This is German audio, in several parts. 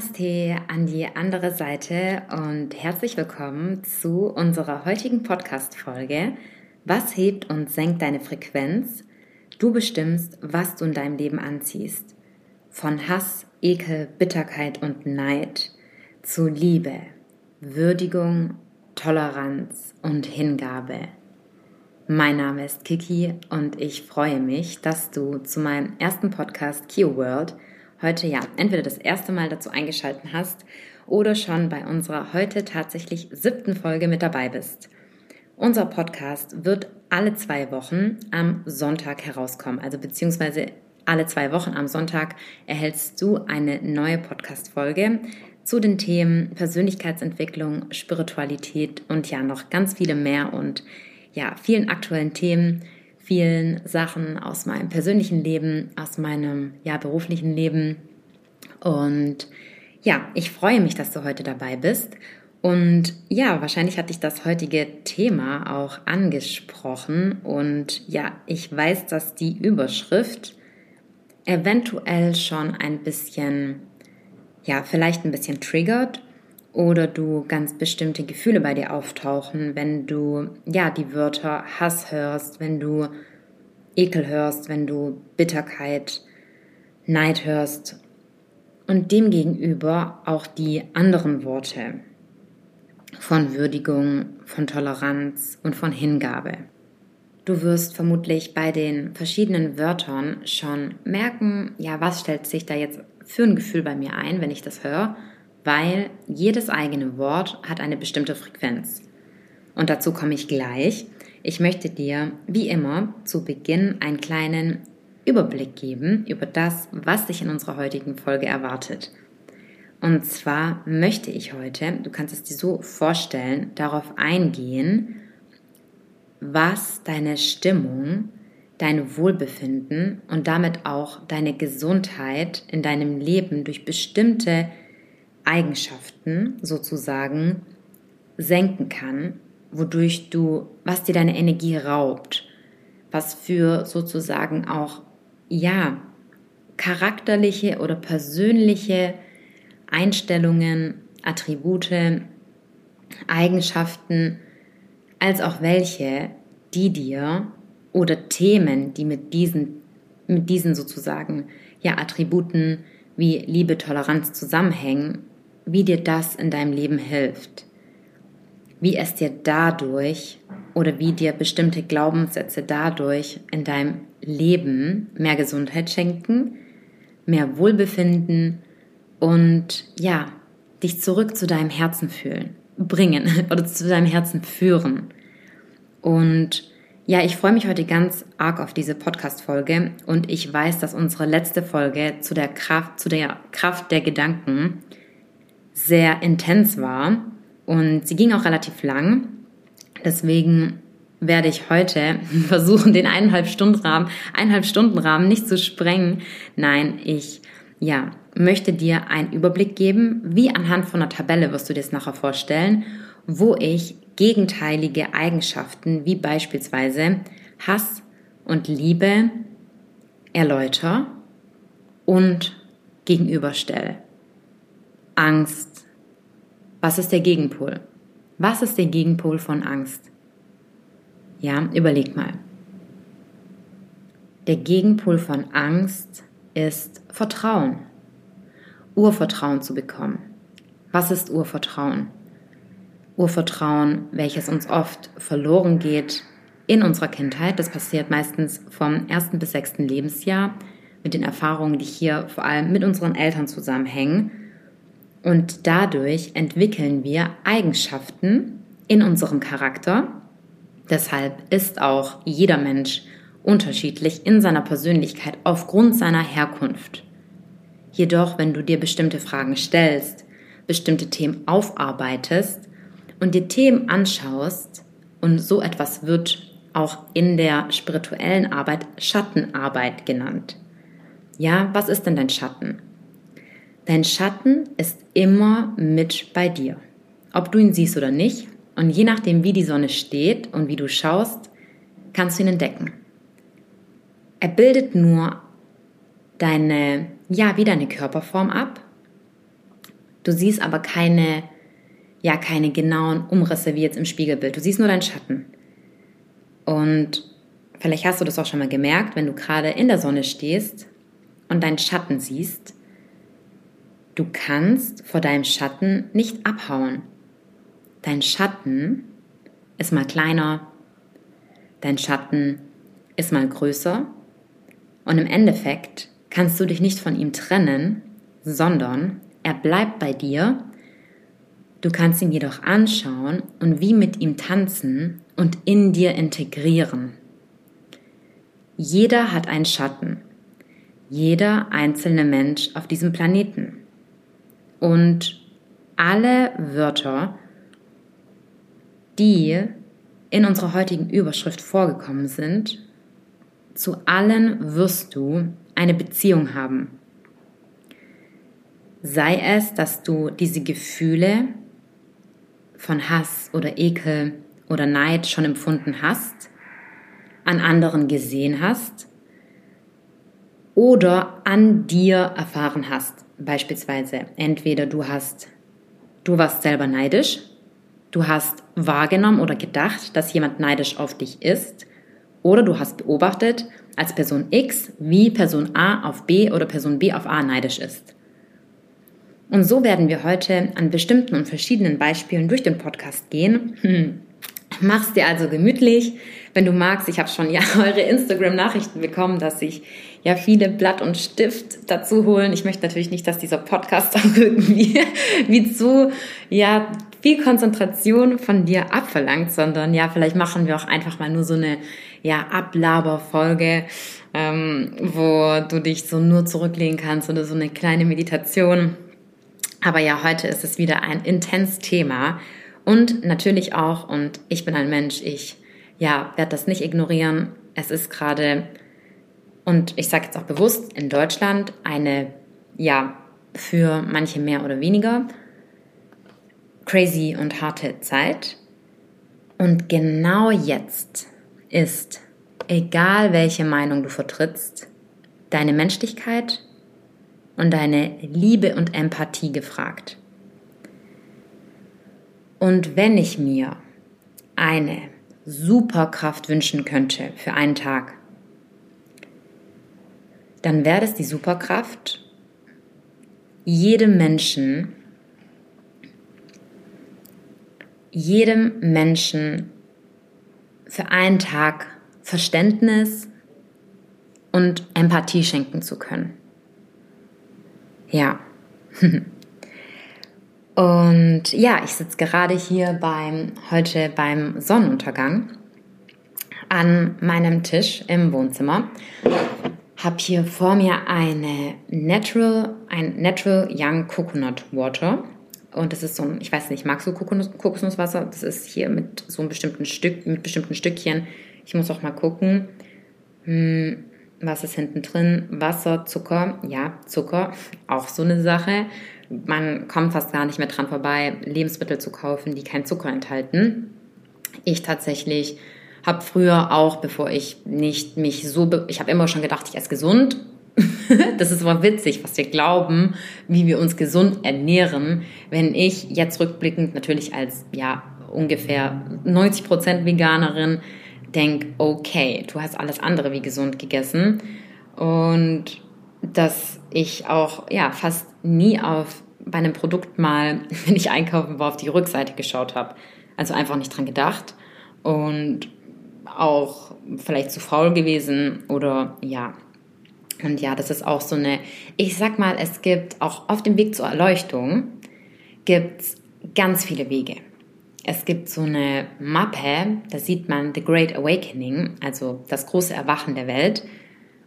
Namaste an die andere Seite und herzlich willkommen zu unserer heutigen Podcast-Folge. Was hebt und senkt deine Frequenz? Du bestimmst, was du in deinem Leben anziehst. Von Hass, Ekel, Bitterkeit und Neid zu Liebe, Würdigung, Toleranz und Hingabe. Mein Name ist Kiki und ich freue mich, dass du zu meinem ersten Podcast Kio World heute ja entweder das erste Mal dazu eingeschalten hast oder schon bei unserer heute tatsächlich siebten Folge mit dabei bist. Unser Podcast wird alle zwei Wochen am Sonntag herauskommen, also beziehungsweise alle zwei Wochen am Sonntag erhältst du eine neue Podcast-Folge zu den Themen Persönlichkeitsentwicklung, Spiritualität und ja noch ganz viele mehr und ja, vielen aktuellen Themen, vielen Sachen aus meinem persönlichen Leben, aus meinem ja, beruflichen Leben. Und ja, ich freue mich, dass du heute dabei bist. Und ja, wahrscheinlich hatte ich das heutige Thema auch angesprochen. Und ja, ich weiß, dass die Überschrift eventuell schon ein bisschen, ja, vielleicht ein bisschen triggert oder du ganz bestimmte Gefühle bei dir auftauchen, wenn du ja die Wörter Hass hörst, wenn du Ekel hörst, wenn du Bitterkeit, Neid hörst und demgegenüber auch die anderen Worte von Würdigung, von Toleranz und von Hingabe. Du wirst vermutlich bei den verschiedenen Wörtern schon merken, ja, was stellt sich da jetzt für ein Gefühl bei mir ein, wenn ich das höre weil jedes eigene Wort hat eine bestimmte Frequenz. Und dazu komme ich gleich. Ich möchte dir, wie immer, zu Beginn einen kleinen Überblick geben über das, was dich in unserer heutigen Folge erwartet. Und zwar möchte ich heute, du kannst es dir so vorstellen, darauf eingehen, was deine Stimmung, dein Wohlbefinden und damit auch deine Gesundheit in deinem Leben durch bestimmte Eigenschaften sozusagen senken kann, wodurch du, was dir deine Energie raubt, was für sozusagen auch, ja, charakterliche oder persönliche Einstellungen, Attribute, Eigenschaften, als auch welche, die dir oder Themen, die mit diesen, mit diesen sozusagen, ja, Attributen wie Liebe, Toleranz zusammenhängen, wie dir das in deinem Leben hilft, wie es dir dadurch oder wie dir bestimmte Glaubenssätze dadurch in deinem Leben mehr Gesundheit schenken, mehr Wohlbefinden und ja, dich zurück zu deinem Herzen fühlen, bringen oder zu deinem Herzen führen. Und ja, ich freue mich heute ganz arg auf diese Podcast-Folge und ich weiß, dass unsere letzte Folge zu der Kraft, zu der Kraft der Gedanken sehr intens war und sie ging auch relativ lang. Deswegen werde ich heute versuchen, den eineinhalb Stunden Rahmen, eineinhalb Stunden Rahmen nicht zu sprengen. Nein, ich, ja, möchte dir einen Überblick geben, wie anhand von einer Tabelle wirst du dir das nachher vorstellen, wo ich gegenteilige Eigenschaften wie beispielsweise Hass und Liebe erläutere und gegenüberstelle. Angst. Was ist der Gegenpol? Was ist der Gegenpol von Angst? Ja, überleg mal. Der Gegenpol von Angst ist Vertrauen. Urvertrauen zu bekommen. Was ist Urvertrauen? Urvertrauen, welches uns oft verloren geht in unserer Kindheit. Das passiert meistens vom ersten bis sechsten Lebensjahr mit den Erfahrungen, die hier vor allem mit unseren Eltern zusammenhängen und dadurch entwickeln wir Eigenschaften in unserem Charakter. Deshalb ist auch jeder Mensch unterschiedlich in seiner Persönlichkeit aufgrund seiner Herkunft. Jedoch, wenn du dir bestimmte Fragen stellst, bestimmte Themen aufarbeitest und dir Themen anschaust, und so etwas wird auch in der spirituellen Arbeit Schattenarbeit genannt. Ja, was ist denn dein Schatten? Dein Schatten ist immer mit bei dir, ob du ihn siehst oder nicht. Und je nachdem, wie die Sonne steht und wie du schaust, kannst du ihn entdecken. Er bildet nur deine, ja, wie deine Körperform ab Du siehst aber keine, ja, keine genauen Umrisse wie jetzt im Spiegelbild. Du siehst nur deinen Schatten. Und vielleicht hast du das auch schon mal gemerkt, wenn du gerade in der Sonne stehst und deinen Schatten siehst. Du kannst vor deinem Schatten nicht abhauen. Dein Schatten ist mal kleiner, dein Schatten ist mal größer und im Endeffekt kannst du dich nicht von ihm trennen, sondern er bleibt bei dir. Du kannst ihn jedoch anschauen und wie mit ihm tanzen und in dir integrieren. Jeder hat einen Schatten. Jeder einzelne Mensch auf diesem Planeten. Und alle Wörter, die in unserer heutigen Überschrift vorgekommen sind, zu allen wirst du eine Beziehung haben. Sei es, dass du diese Gefühle von Hass oder Ekel oder Neid schon empfunden hast, an anderen gesehen hast oder an dir erfahren hast. Beispielsweise entweder du hast, du warst selber neidisch, du hast wahrgenommen oder gedacht, dass jemand neidisch auf dich ist oder du hast beobachtet als Person X, wie Person A auf B oder Person B auf A neidisch ist. Und so werden wir heute an bestimmten und verschiedenen Beispielen durch den Podcast gehen. Hm. Mach's dir also gemütlich. Wenn du magst, ich habe schon ja eure Instagram-Nachrichten bekommen, dass sich ja viele Blatt und Stift dazu holen. Ich möchte natürlich nicht, dass dieser Podcast auch irgendwie wie zu ja viel Konzentration von dir abverlangt, sondern ja vielleicht machen wir auch einfach mal nur so eine ja Ablaberfolge, ähm, wo du dich so nur zurücklehnen kannst oder so eine kleine Meditation aber ja, heute ist es wieder ein intens Thema und natürlich auch, und ich bin ein Mensch, ich ja, werde das nicht ignorieren. Es ist gerade, und ich sage jetzt auch bewusst, in Deutschland eine, ja, für manche mehr oder weniger crazy und harte Zeit. Und genau jetzt ist, egal welche Meinung du vertrittst, deine Menschlichkeit und deine Liebe und Empathie gefragt. Und wenn ich mir eine Superkraft wünschen könnte für einen Tag, dann wäre es die Superkraft, jedem Menschen, jedem Menschen für einen Tag Verständnis und Empathie schenken zu können. Ja. Und ja, ich sitze gerade hier beim, heute beim Sonnenuntergang an meinem Tisch im Wohnzimmer. Habe hier vor mir eine Natural, ein Natural Young Coconut Water. Und das ist so ein, ich weiß nicht, magst du Kokosnuss, Kokosnusswasser? Das ist hier mit so einem bestimmten Stück, mit bestimmten Stückchen. Ich muss auch mal gucken. Hm, was ist hinten drin? Wasser, Zucker. Ja, Zucker, auch so eine Sache. Man kommt fast gar nicht mehr dran vorbei, Lebensmittel zu kaufen, die keinen Zucker enthalten. Ich tatsächlich habe früher auch, bevor ich nicht mich so, ich habe immer schon gedacht, ich esse gesund. das ist aber witzig, was wir glauben, wie wir uns gesund ernähren. Wenn ich jetzt rückblickend natürlich als ja ungefähr 90 Prozent Veganerin denke, okay, du hast alles andere wie gesund gegessen und dass ich auch ja fast nie auf bei einem Produkt mal, wenn ich einkaufen war, auf die Rückseite geschaut habe. Also einfach nicht dran gedacht und auch vielleicht zu faul gewesen oder ja. Und ja, das ist auch so eine, ich sag mal, es gibt auch auf dem Weg zur Erleuchtung gibt's ganz viele Wege. Es gibt so eine Mappe, da sieht man The Great Awakening, also das große Erwachen der Welt.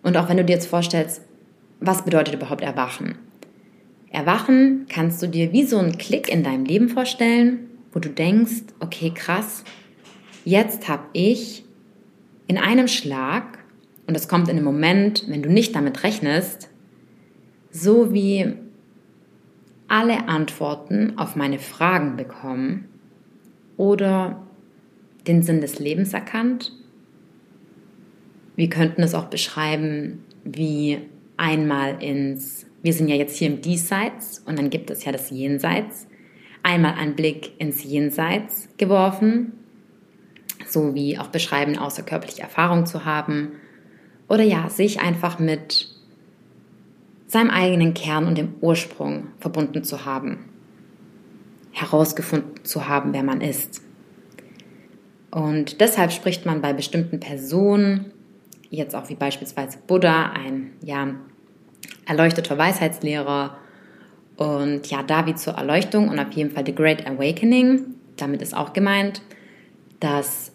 Und auch wenn du dir jetzt vorstellst, was bedeutet überhaupt Erwachen? Erwachen kannst du dir wie so einen Klick in deinem Leben vorstellen, wo du denkst, okay, krass, jetzt habe ich in einem Schlag, und es kommt in einem Moment, wenn du nicht damit rechnest, so wie alle Antworten auf meine Fragen bekommen oder den Sinn des Lebens erkannt. Wir könnten es auch beschreiben wie einmal ins wir sind ja jetzt hier im Diesseits und dann gibt es ja das Jenseits. Einmal einen Blick ins Jenseits geworfen, so wie auch beschreiben, außerkörperliche Erfahrung zu haben. Oder ja, sich einfach mit seinem eigenen Kern und dem Ursprung verbunden zu haben. Herausgefunden zu haben, wer man ist. Und deshalb spricht man bei bestimmten Personen, jetzt auch wie beispielsweise Buddha, ein ja, erleuchteter Weisheitslehrer und ja, David zur Erleuchtung und auf jeden Fall The Great Awakening. Damit ist auch gemeint, dass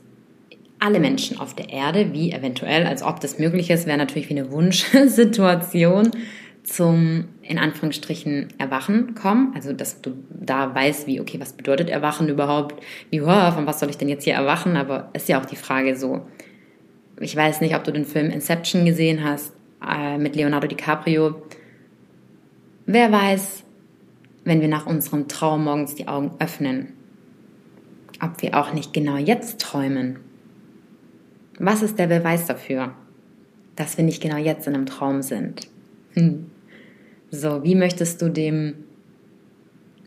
alle Menschen auf der Erde, wie eventuell, als ob das möglich ist, wäre natürlich wie eine Wunschsituation, zum, in Anführungsstrichen, Erwachen kommen. Also, dass du da weißt, wie, okay, was bedeutet Erwachen überhaupt? Wie, wow, von was soll ich denn jetzt hier erwachen? Aber ist ja auch die Frage so. Ich weiß nicht, ob du den Film Inception gesehen hast, äh, mit Leonardo DiCaprio. Wer weiß, wenn wir nach unserem Traum morgens die Augen öffnen, ob wir auch nicht genau jetzt träumen. Was ist der Beweis dafür, dass wir nicht genau jetzt in einem Traum sind? Hm. So, wie möchtest du dem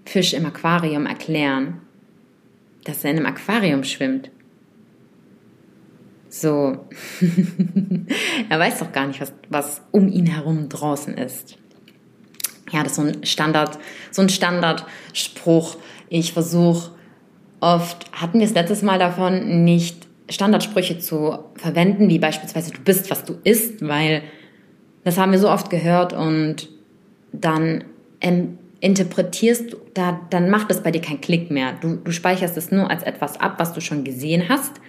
Fisch im Aquarium erklären, dass er in einem Aquarium schwimmt? So, er weiß doch gar nicht, was, was um ihn herum draußen ist. Ja, das ist so ein Standard, so ein Standardspruch. Ich versuche oft, hatten wir es letztes Mal davon, nicht Standardsprüche zu verwenden, wie beispielsweise du bist, was du isst, weil das haben wir so oft gehört und dann ähm, interpretierst du, da, dann macht das bei dir keinen Klick mehr. Du, du speicherst es nur als etwas ab, was du schon gesehen hast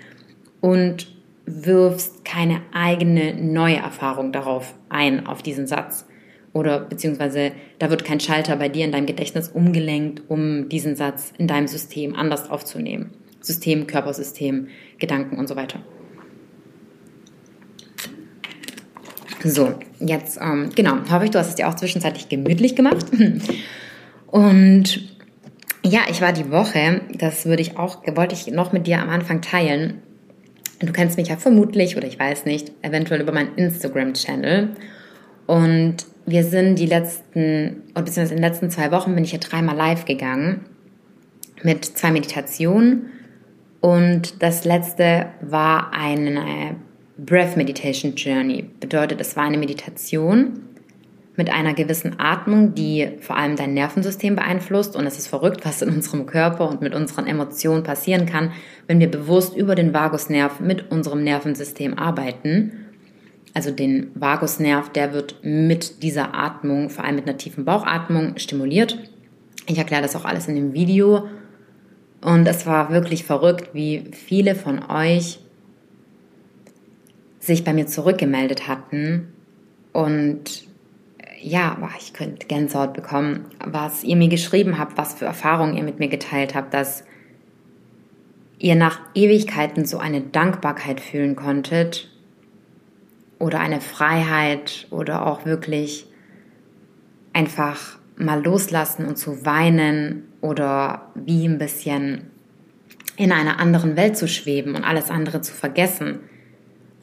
und wirfst keine eigene neue Erfahrung darauf ein, auf diesen Satz. Oder beziehungsweise da wird kein Schalter bei dir in deinem Gedächtnis umgelenkt, um diesen Satz in deinem System anders aufzunehmen. System, Körpersystem, Gedanken und so weiter. So, jetzt, ähm, genau, hoffe ich, du hast es dir auch zwischenzeitlich gemütlich gemacht. Und ja, ich war die Woche, das würde ich auch, wollte ich noch mit dir am Anfang teilen. Du kennst mich ja vermutlich, oder ich weiß nicht, eventuell über meinen Instagram-Channel. Und wir sind die letzten, oder beziehungsweise in den letzten zwei Wochen bin ich ja dreimal live gegangen mit zwei Meditationen. Und das letzte war eine Breath Meditation Journey bedeutet, es war eine Meditation mit einer gewissen Atmung, die vor allem dein Nervensystem beeinflusst. Und es ist verrückt, was in unserem Körper und mit unseren Emotionen passieren kann, wenn wir bewusst über den Vagusnerv mit unserem Nervensystem arbeiten. Also den Vagusnerv, der wird mit dieser Atmung, vor allem mit einer tiefen Bauchatmung, stimuliert. Ich erkläre das auch alles in dem Video. Und es war wirklich verrückt, wie viele von euch sich bei mir zurückgemeldet hatten. Und ja, ich könnte Gänsehaut bekommen, was ihr mir geschrieben habt, was für Erfahrungen ihr mit mir geteilt habt, dass ihr nach Ewigkeiten so eine Dankbarkeit fühlen konntet oder eine Freiheit oder auch wirklich einfach mal loslassen und zu weinen oder wie ein bisschen in einer anderen Welt zu schweben und alles andere zu vergessen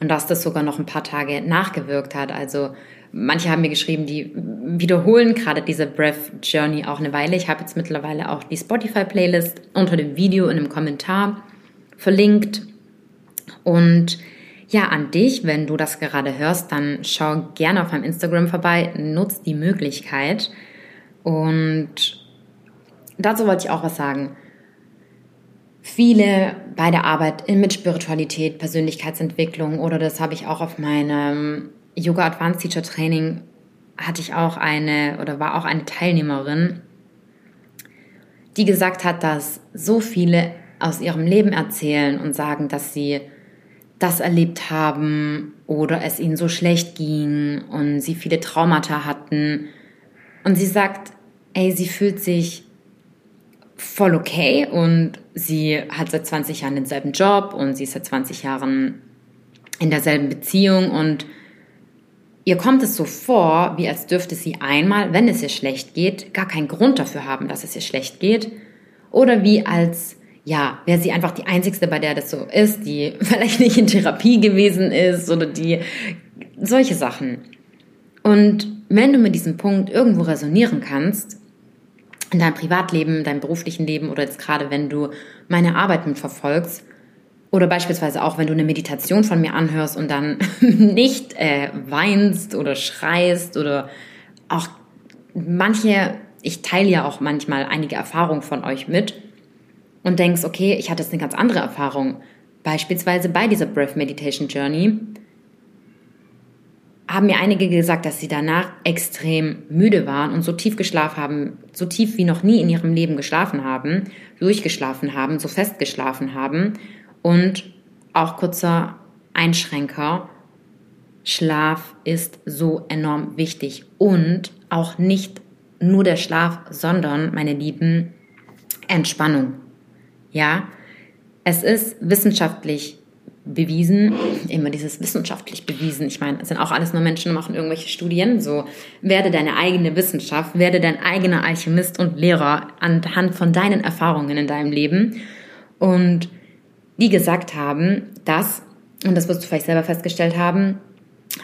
und dass das sogar noch ein paar Tage nachgewirkt hat. Also manche haben mir geschrieben, die wiederholen gerade diese Breath Journey auch eine Weile. Ich habe jetzt mittlerweile auch die Spotify-Playlist unter dem Video in einem Kommentar verlinkt. Und ja, an dich, wenn du das gerade hörst, dann schau gerne auf meinem Instagram vorbei, nutz die Möglichkeit. Und dazu wollte ich auch was sagen viele bei der Arbeit mit Spiritualität, Persönlichkeitsentwicklung oder das habe ich auch auf meinem Yoga Advanced Teacher Training hatte ich auch eine oder war auch eine Teilnehmerin, die gesagt hat, dass so viele aus ihrem Leben erzählen und sagen, dass sie das erlebt haben oder es ihnen so schlecht ging und sie viele Traumata hatten. Und sie sagt, ey, sie fühlt sich voll okay und sie hat seit 20 Jahren denselben Job und sie ist seit 20 Jahren in derselben Beziehung und ihr kommt es so vor, wie als dürfte sie einmal, wenn es ihr schlecht geht, gar keinen Grund dafür haben, dass es ihr schlecht geht oder wie als ja, wäre sie einfach die einzigste, bei der das so ist, die vielleicht nicht in Therapie gewesen ist oder die solche Sachen. Und wenn du mit diesem Punkt irgendwo resonieren kannst, in deinem Privatleben, in deinem beruflichen Leben oder jetzt gerade, wenn du meine Arbeit mitverfolgst, oder beispielsweise auch, wenn du eine Meditation von mir anhörst und dann nicht äh, weinst oder schreist oder auch manche, ich teile ja auch manchmal einige Erfahrungen von euch mit und denkst, okay, ich hatte jetzt eine ganz andere Erfahrung. Beispielsweise bei dieser Breath Meditation Journey haben mir einige gesagt, dass sie danach extrem müde waren und so tief geschlafen haben, so tief wie noch nie in ihrem Leben geschlafen haben, durchgeschlafen haben, so fest geschlafen haben und auch kurzer Einschränker. Schlaf ist so enorm wichtig und auch nicht nur der Schlaf, sondern, meine Lieben, Entspannung. Ja, es ist wissenschaftlich bewiesen, immer dieses wissenschaftlich bewiesen. Ich meine, es sind auch alles nur Menschen, machen irgendwelche Studien. So, werde deine eigene Wissenschaft, werde dein eigener Alchemist und Lehrer anhand von deinen Erfahrungen in deinem Leben. Und die gesagt haben, dass, und das wirst du vielleicht selber festgestellt haben,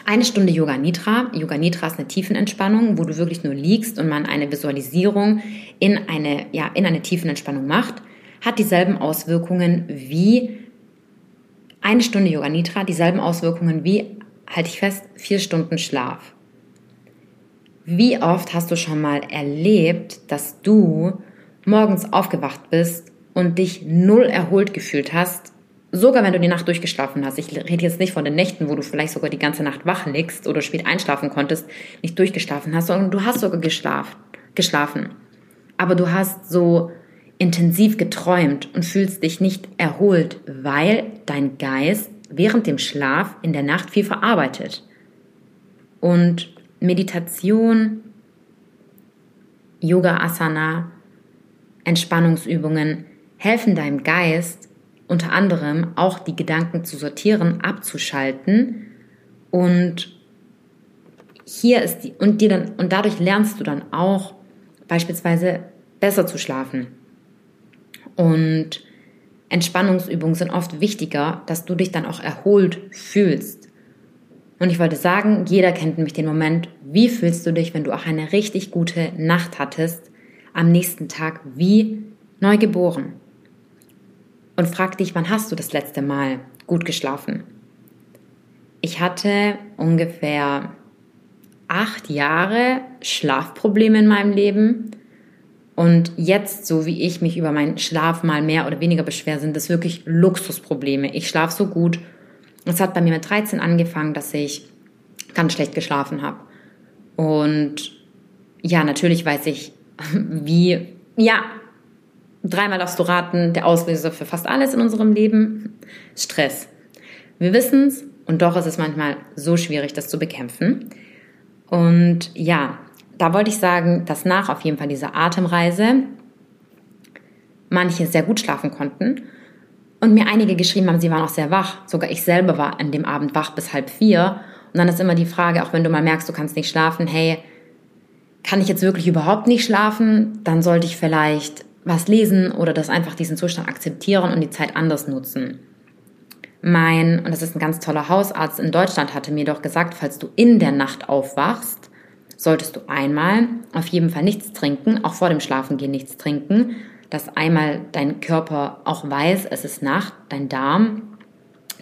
eine Stunde Yoga Nitra. Yoga Nitra ist eine Tiefenentspannung, wo du wirklich nur liegst und man eine Visualisierung in eine, ja, in eine Tiefenentspannung macht, hat dieselben Auswirkungen wie eine Stunde Yoga Nitra, dieselben Auswirkungen wie, halte ich fest, vier Stunden Schlaf. Wie oft hast du schon mal erlebt, dass du morgens aufgewacht bist und dich null erholt gefühlt hast, sogar wenn du die Nacht durchgeschlafen hast, ich rede jetzt nicht von den Nächten, wo du vielleicht sogar die ganze Nacht wach liegst oder spät einschlafen konntest, nicht durchgeschlafen hast, sondern du hast sogar geschlafen, geschlafen. Aber du hast so intensiv geträumt und fühlst dich nicht erholt, weil dein Geist während dem Schlaf in der Nacht viel verarbeitet. Und Meditation, Yoga Asana, Entspannungsübungen helfen deinem Geist unter anderem auch die Gedanken zu sortieren, abzuschalten und hier ist die und dir dann und dadurch lernst du dann auch beispielsweise besser zu schlafen. Und Entspannungsübungen sind oft wichtiger, dass du dich dann auch erholt fühlst. Und ich wollte sagen, jeder kennt nämlich den Moment, wie fühlst du dich, wenn du auch eine richtig gute Nacht hattest, am nächsten Tag wie neugeboren und frag dich, wann hast du das letzte Mal gut geschlafen? Ich hatte ungefähr acht Jahre Schlafprobleme in meinem Leben. Und jetzt, so wie ich mich über meinen Schlaf mal mehr oder weniger beschwer, sind das wirklich Luxusprobleme. Ich schlafe so gut. Es hat bei mir mit 13 angefangen, dass ich ganz schlecht geschlafen habe. Und ja, natürlich weiß ich, wie, ja, Dreimal darfst du raten, der Auslöser für fast alles in unserem Leben, Stress. Wir wissen es und doch ist es manchmal so schwierig, das zu bekämpfen. Und ja, da wollte ich sagen, dass nach auf jeden Fall dieser Atemreise manche sehr gut schlafen konnten und mir einige geschrieben haben, sie waren auch sehr wach. Sogar ich selber war an dem Abend wach bis halb vier. Und dann ist immer die Frage, auch wenn du mal merkst, du kannst nicht schlafen, hey, kann ich jetzt wirklich überhaupt nicht schlafen? Dann sollte ich vielleicht was lesen oder das einfach diesen Zustand akzeptieren und die Zeit anders nutzen. Mein, und das ist ein ganz toller Hausarzt in Deutschland, hatte mir doch gesagt, falls du in der Nacht aufwachst, solltest du einmal auf jeden Fall nichts trinken, auch vor dem Schlafengehen nichts trinken, dass einmal dein Körper auch weiß, es ist Nacht, dein Darm,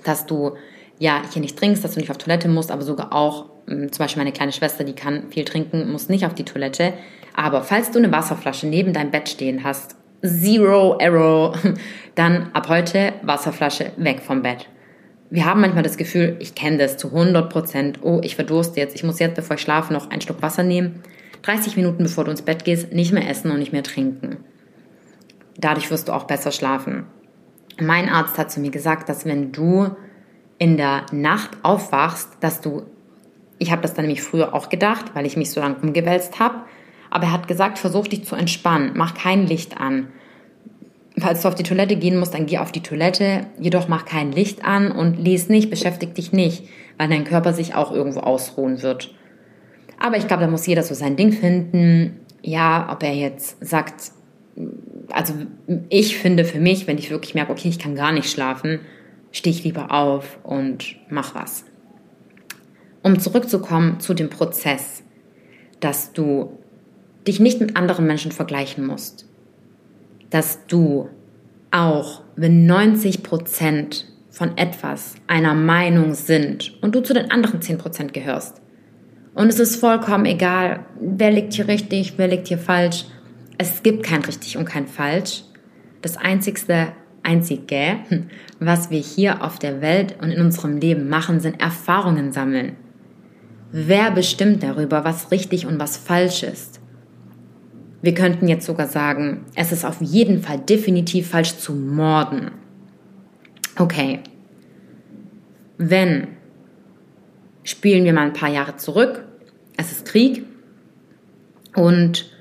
dass du ja hier nicht trinkst, dass du nicht auf Toilette musst, aber sogar auch, hm, zum Beispiel meine kleine Schwester, die kann viel trinken, muss nicht auf die Toilette, aber falls du eine Wasserflasche neben deinem Bett stehen hast, Zero Error, dann ab heute Wasserflasche weg vom Bett. Wir haben manchmal das Gefühl, ich kenne das zu 100 Prozent. Oh, ich verdurste jetzt. Ich muss jetzt, bevor ich schlafe, noch einen Schluck Wasser nehmen. 30 Minuten bevor du ins Bett gehst, nicht mehr essen und nicht mehr trinken. Dadurch wirst du auch besser schlafen. Mein Arzt hat zu mir gesagt, dass wenn du in der Nacht aufwachst, dass du, ich habe das dann nämlich früher auch gedacht, weil ich mich so lange umgewälzt habe, aber er hat gesagt, versuch dich zu entspannen, mach kein Licht an. Falls du auf die Toilette gehen musst, dann geh auf die Toilette, jedoch mach kein Licht an und lies nicht, beschäftig dich nicht, weil dein Körper sich auch irgendwo ausruhen wird. Aber ich glaube, da muss jeder so sein Ding finden. Ja, ob er jetzt sagt, also ich finde für mich, wenn ich wirklich merke, okay, ich kann gar nicht schlafen, stehe ich lieber auf und mach was. Um zurückzukommen zu dem Prozess. dass du dich nicht mit anderen Menschen vergleichen musst. Dass du auch, wenn 90 Prozent von etwas einer Meinung sind und du zu den anderen 10 Prozent gehörst. Und es ist vollkommen egal, wer liegt hier richtig, wer liegt hier falsch. Es gibt kein richtig und kein falsch. Das einzigste, einzige, was wir hier auf der Welt und in unserem Leben machen, sind Erfahrungen sammeln. Wer bestimmt darüber, was richtig und was falsch ist? Wir könnten jetzt sogar sagen, es ist auf jeden Fall definitiv falsch zu morden. Okay. Wenn, spielen wir mal ein paar Jahre zurück, es ist Krieg und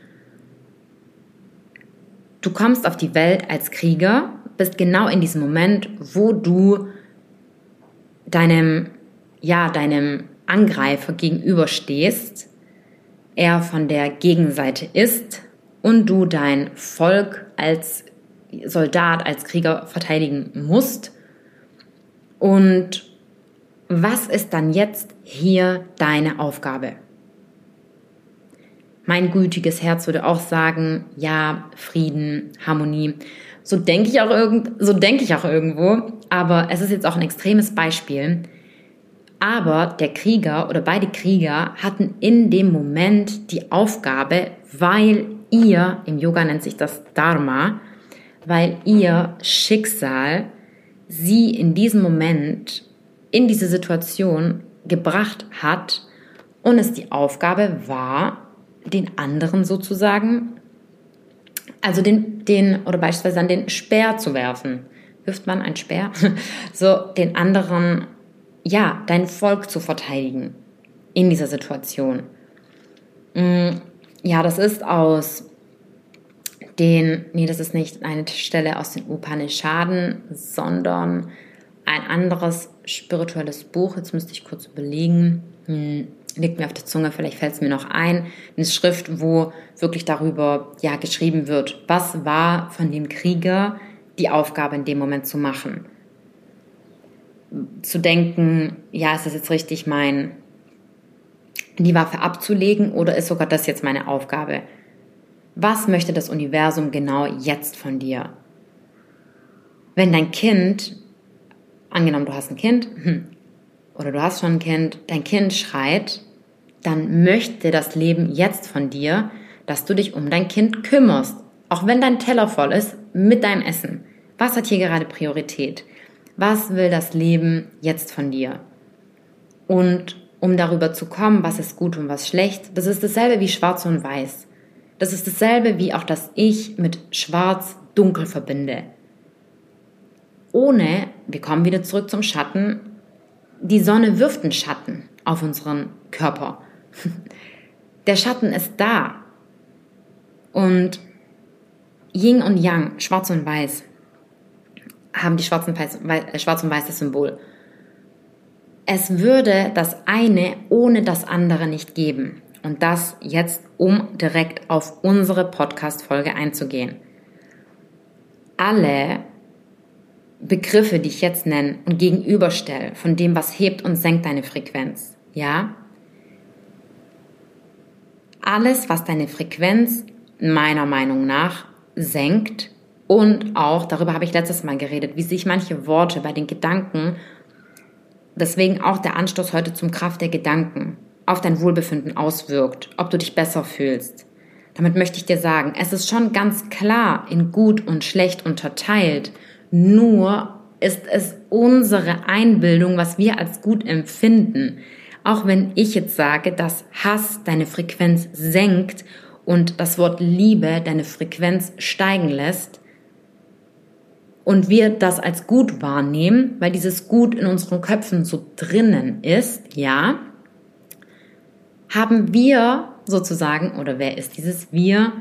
du kommst auf die Welt als Krieger, bist genau in diesem Moment, wo du deinem, ja, deinem Angreifer gegenüberstehst, er von der Gegenseite ist und du dein Volk als Soldat, als Krieger verteidigen musst. Und was ist dann jetzt hier deine Aufgabe? Mein gütiges Herz würde auch sagen, ja, Frieden, Harmonie. So denke ich so denke ich auch irgendwo. Aber es ist jetzt auch ein extremes Beispiel. Aber der Krieger oder beide Krieger hatten in dem Moment die Aufgabe, weil ihr, im Yoga nennt sich das Dharma, weil ihr Schicksal sie in diesem Moment in diese Situation gebracht hat und es die Aufgabe war, den anderen sozusagen, also den, den oder beispielsweise an den Speer zu werfen. Wirft man ein Speer? So, den anderen, ja, dein Volk zu verteidigen in dieser Situation. Ja, das ist aus den, nee, das ist nicht eine Stelle aus den Upanishaden, sondern ein anderes spirituelles Buch. Jetzt müsste ich kurz überlegen. Hm, liegt mir auf der Zunge, vielleicht fällt es mir noch ein. Eine Schrift, wo wirklich darüber ja geschrieben wird, was war von dem Krieger die Aufgabe in dem Moment zu machen. Zu denken, ja, ist das jetzt richtig, mein die Waffe abzulegen oder ist sogar das jetzt meine Aufgabe? Was möchte das Universum genau jetzt von dir? Wenn dein Kind, angenommen du hast ein Kind, hm, oder du hast schon ein Kind, dein Kind schreit, dann möchte das Leben jetzt von dir, dass du dich um dein Kind kümmerst. Auch wenn dein Teller voll ist mit deinem Essen. Was hat hier gerade Priorität? Was will das Leben jetzt von dir? Und um darüber zu kommen, was ist gut und was schlecht, das ist dasselbe wie schwarz und weiß. Das ist dasselbe wie auch das Ich mit schwarz-dunkel verbinde. Ohne, wir kommen wieder zurück zum Schatten, die Sonne wirft einen Schatten auf unseren Körper. Der Schatten ist da. Und Yin und Yang, schwarz und weiß, haben die schwarz und weiß, äh, schwarz und weiß das Symbol. Es würde das eine ohne das andere nicht geben. Und das jetzt, um direkt auf unsere Podcast-Folge einzugehen. Alle Begriffe, die ich jetzt nenne und gegenüberstelle, von dem, was hebt und senkt deine Frequenz, ja? Alles, was deine Frequenz meiner Meinung nach senkt und auch, darüber habe ich letztes Mal geredet, wie sich manche Worte bei den Gedanken, deswegen auch der Anstoß heute zum Kraft der Gedanken, auf dein Wohlbefinden auswirkt, ob du dich besser fühlst. Damit möchte ich dir sagen, es ist schon ganz klar in gut und schlecht unterteilt. Nur ist es unsere Einbildung, was wir als gut empfinden. Auch wenn ich jetzt sage, dass Hass deine Frequenz senkt und das Wort Liebe deine Frequenz steigen lässt und wir das als gut wahrnehmen, weil dieses Gut in unseren Köpfen so drinnen ist, ja, haben wir sozusagen, oder wer ist dieses Wir,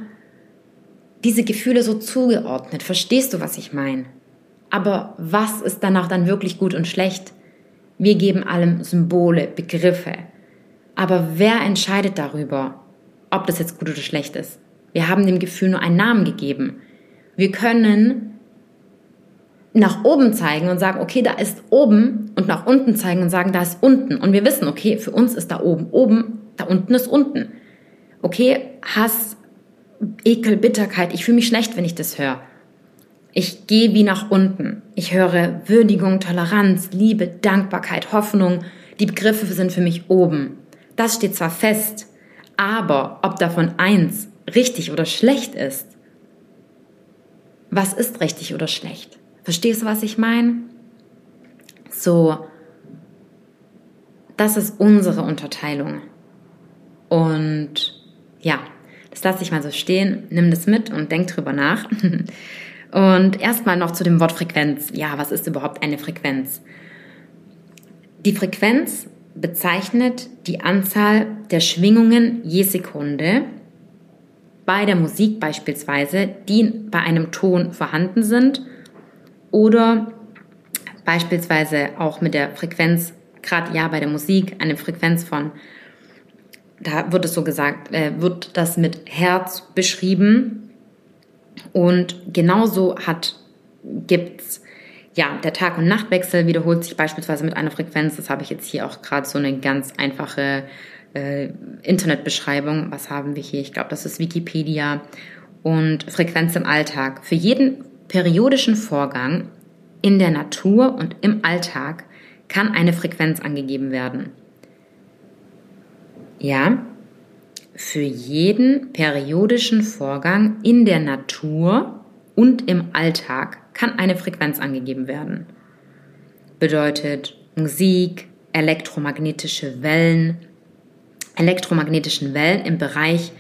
diese Gefühle so zugeordnet. Verstehst du, was ich meine? Aber was ist danach dann wirklich gut und schlecht? Wir geben allem Symbole, Begriffe. Aber wer entscheidet darüber, ob das jetzt gut oder schlecht ist? Wir haben dem Gefühl nur einen Namen gegeben. Wir können nach oben zeigen und sagen, okay, da ist oben und nach unten zeigen und sagen, da ist unten. Und wir wissen, okay, für uns ist da oben. Oben da unten ist unten. Okay, Hass, Ekel, Bitterkeit, ich fühle mich schlecht, wenn ich das höre. Ich gehe wie nach unten. Ich höre Würdigung, Toleranz, Liebe, Dankbarkeit, Hoffnung. Die Begriffe sind für mich oben. Das steht zwar fest, aber ob davon eins richtig oder schlecht ist, was ist richtig oder schlecht? Verstehst du, was ich meine? So, das ist unsere Unterteilung. Und ja, das lasse ich mal so stehen, nimm das mit und denk drüber nach. Und erstmal noch zu dem Wort Frequenz. Ja, was ist überhaupt eine Frequenz? Die Frequenz bezeichnet die Anzahl der Schwingungen je Sekunde bei der Musik beispielsweise, die bei einem Ton vorhanden sind oder beispielsweise auch mit der Frequenz, gerade ja bei der Musik, eine Frequenz von, da wird es so gesagt, äh, wird das mit Herz beschrieben und genauso hat, gibt's ja, der Tag- und Nachtwechsel wiederholt sich beispielsweise mit einer Frequenz. Das habe ich jetzt hier auch gerade so eine ganz einfache äh, Internetbeschreibung. Was haben wir hier? Ich glaube, das ist Wikipedia. Und Frequenz im Alltag. Für jeden periodischen Vorgang in der Natur und im Alltag kann eine Frequenz angegeben werden. Ja, für jeden periodischen Vorgang in der Natur und im Alltag kann eine Frequenz angegeben werden. Bedeutet Musik, elektromagnetische Wellen, elektromagnetischen Wellen im Bereich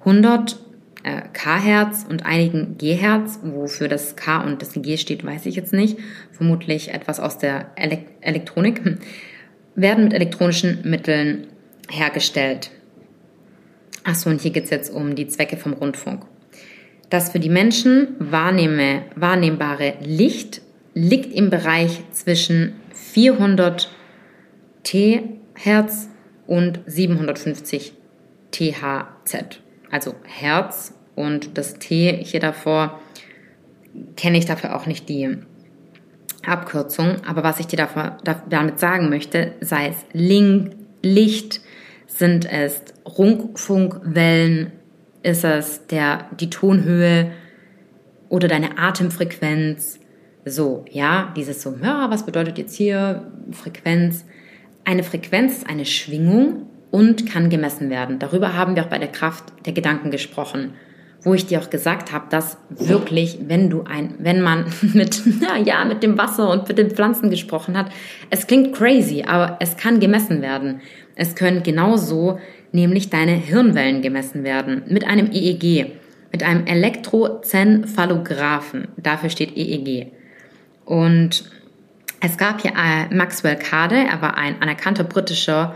100 äh, kHz und einigen GHz, wofür das K und das G steht, weiß ich jetzt nicht, vermutlich etwas aus der Elek Elektronik, werden mit elektronischen Mitteln hergestellt. Achso, und hier geht es jetzt um die Zwecke vom Rundfunk. Das für die Menschen wahrnehme, wahrnehmbare Licht liegt im Bereich zwischen 400 THz und 750 THz. Also Herz und das T hier davor kenne ich dafür auch nicht die Abkürzung. Aber was ich dir dafür, damit sagen möchte, sei es Link, Licht, sind es Rundfunkwellen? Ist es der, die Tonhöhe oder deine Atemfrequenz? So, ja, dieses so, ja, was bedeutet jetzt hier Frequenz? Eine Frequenz ist eine Schwingung und kann gemessen werden. Darüber haben wir auch bei der Kraft der Gedanken gesprochen, wo ich dir auch gesagt habe, dass wirklich, wenn du ein, wenn man mit, ja, ja, mit dem Wasser und mit den Pflanzen gesprochen hat, es klingt crazy, aber es kann gemessen werden. Es können genauso nämlich deine Hirnwellen gemessen werden mit einem EEG, mit einem Elektrozenphallographen. Dafür steht EEG. Und es gab hier äh, Maxwell Cade, er war ein anerkannter britischer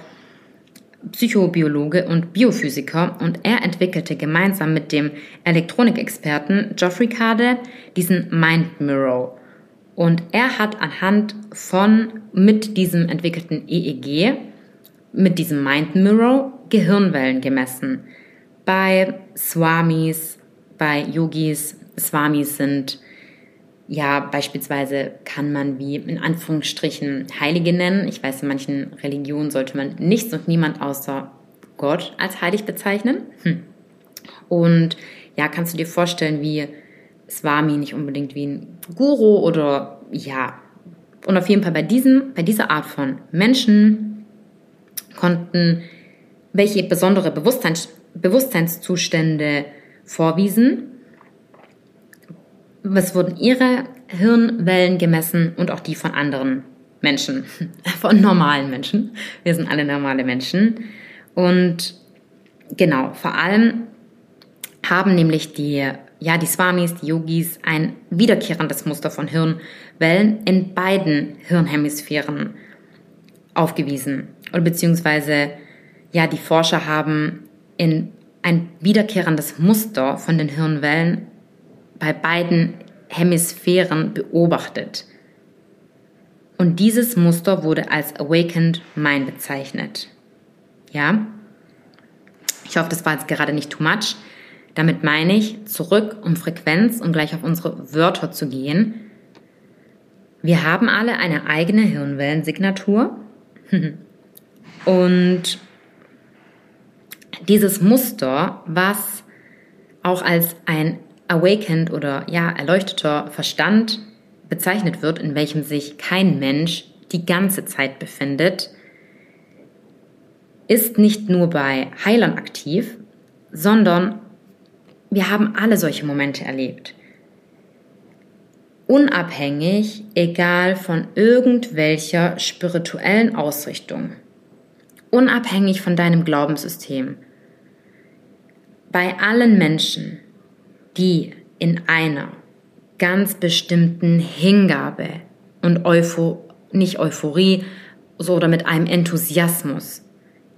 Psychobiologe und Biophysiker und er entwickelte gemeinsam mit dem Elektronikexperten Geoffrey Cade diesen Mind Mirror. Und er hat anhand von mit diesem entwickelten EEG, mit diesem Mind Mirror, Gehirnwellen gemessen. Bei Swamis, bei Yogis, Swamis sind ja, beispielsweise kann man wie in Anführungsstrichen Heilige nennen. Ich weiß, in manchen Religionen sollte man nichts und niemand außer Gott als heilig bezeichnen. Hm. Und ja, kannst du dir vorstellen, wie Swami nicht unbedingt wie ein Guru oder ja. Und auf jeden Fall bei diesem, bei dieser Art von Menschen konnten welche besondere Bewusstseins, Bewusstseinszustände vorwiesen. Es wurden ihre Hirnwellen gemessen und auch die von anderen Menschen, von normalen Menschen. Wir sind alle normale Menschen. Und genau, vor allem haben nämlich die, ja, die Swamis, die Yogis ein wiederkehrendes Muster von Hirnwellen in beiden Hirnhemisphären aufgewiesen. Oder beziehungsweise ja, die Forscher haben in ein wiederkehrendes Muster von den Hirnwellen bei beiden Hemisphären beobachtet. Und dieses Muster wurde als Awakened Mind bezeichnet. Ja? Ich hoffe, das war jetzt gerade nicht too much. Damit meine ich, zurück um Frequenz, um gleich auf unsere Wörter zu gehen. Wir haben alle eine eigene Hirnwellensignatur. Und dieses Muster, was auch als ein awakened oder ja, erleuchteter Verstand bezeichnet wird, in welchem sich kein Mensch die ganze Zeit befindet, ist nicht nur bei Heilern aktiv, sondern wir haben alle solche Momente erlebt. Unabhängig, egal von irgendwelcher spirituellen Ausrichtung. Unabhängig von deinem Glaubenssystem. Bei allen Menschen, die in einer ganz bestimmten Hingabe und Eupho nicht Euphorie, so oder mit einem Enthusiasmus,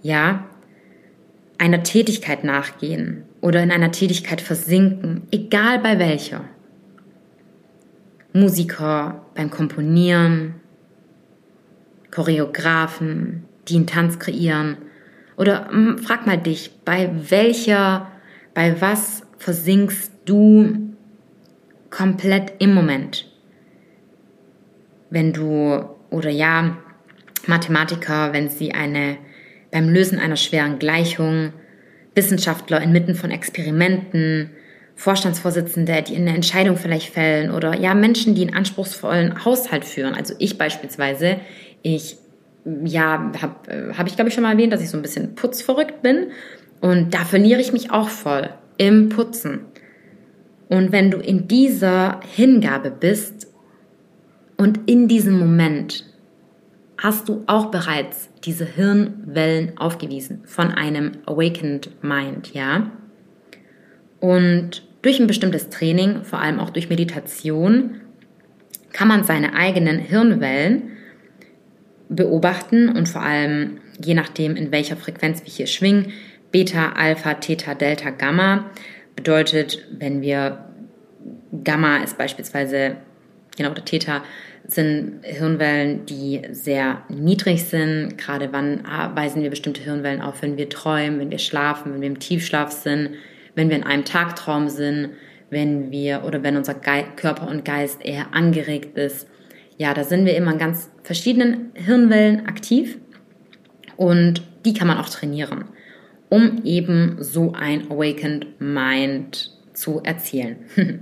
ja, einer Tätigkeit nachgehen oder in einer Tätigkeit versinken, egal bei welcher. Musiker beim Komponieren, Choreografen, die einen Tanz kreieren. Oder hm, frag mal dich, bei welcher, bei was versinkst du komplett im Moment? Wenn du, oder ja, Mathematiker, wenn sie eine, beim Lösen einer schweren Gleichung, Wissenschaftler inmitten von Experimenten, Vorstandsvorsitzende, die eine Entscheidung vielleicht fällen oder ja, Menschen, die einen anspruchsvollen Haushalt führen. Also ich beispielsweise, ich ja, habe äh, hab ich glaube ich schon mal erwähnt, dass ich so ein bisschen putzverrückt bin und da verliere ich mich auch voll im Putzen. Und wenn du in dieser Hingabe bist und in diesem Moment hast du auch bereits diese Hirnwellen aufgewiesen von einem awakened mind, ja? Und durch ein bestimmtes Training, vor allem auch durch Meditation, kann man seine eigenen Hirnwellen beobachten und vor allem je nachdem, in welcher Frequenz wir hier schwingen, Beta, Alpha, Theta, Delta, Gamma, bedeutet, wenn wir Gamma ist beispielsweise, genau, oder Theta sind Hirnwellen, die sehr niedrig sind. Gerade wann weisen wir bestimmte Hirnwellen auf, wenn wir träumen, wenn wir schlafen, wenn wir im Tiefschlaf sind, wenn wir in einem Tagtraum sind, wenn wir oder wenn unser Ge Körper und Geist eher angeregt ist. Ja, da sind wir immer in ganz verschiedenen Hirnwellen aktiv und die kann man auch trainieren, um eben so ein Awakened Mind zu erzielen.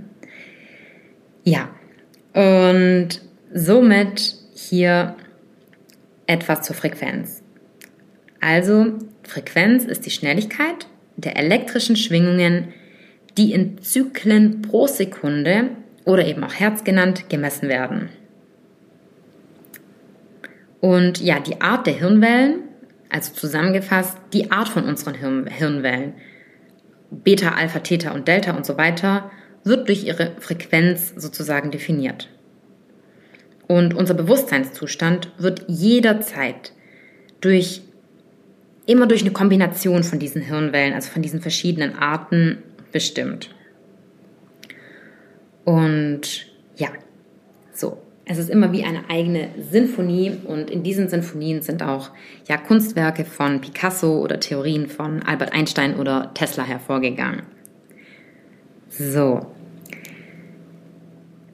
ja, und somit hier etwas zur Frequenz. Also Frequenz ist die Schnelligkeit der elektrischen Schwingungen, die in Zyklen pro Sekunde oder eben auch Herz genannt gemessen werden. Und ja, die Art der Hirnwellen, also zusammengefasst, die Art von unseren Hirn Hirnwellen, Beta, Alpha, Theta und Delta und so weiter, wird durch ihre Frequenz sozusagen definiert. Und unser Bewusstseinszustand wird jederzeit durch immer durch eine Kombination von diesen Hirnwellen, also von diesen verschiedenen Arten bestimmt. Und. Es ist immer wie eine eigene Sinfonie und in diesen Sinfonien sind auch ja, Kunstwerke von Picasso oder Theorien von Albert Einstein oder Tesla hervorgegangen. So.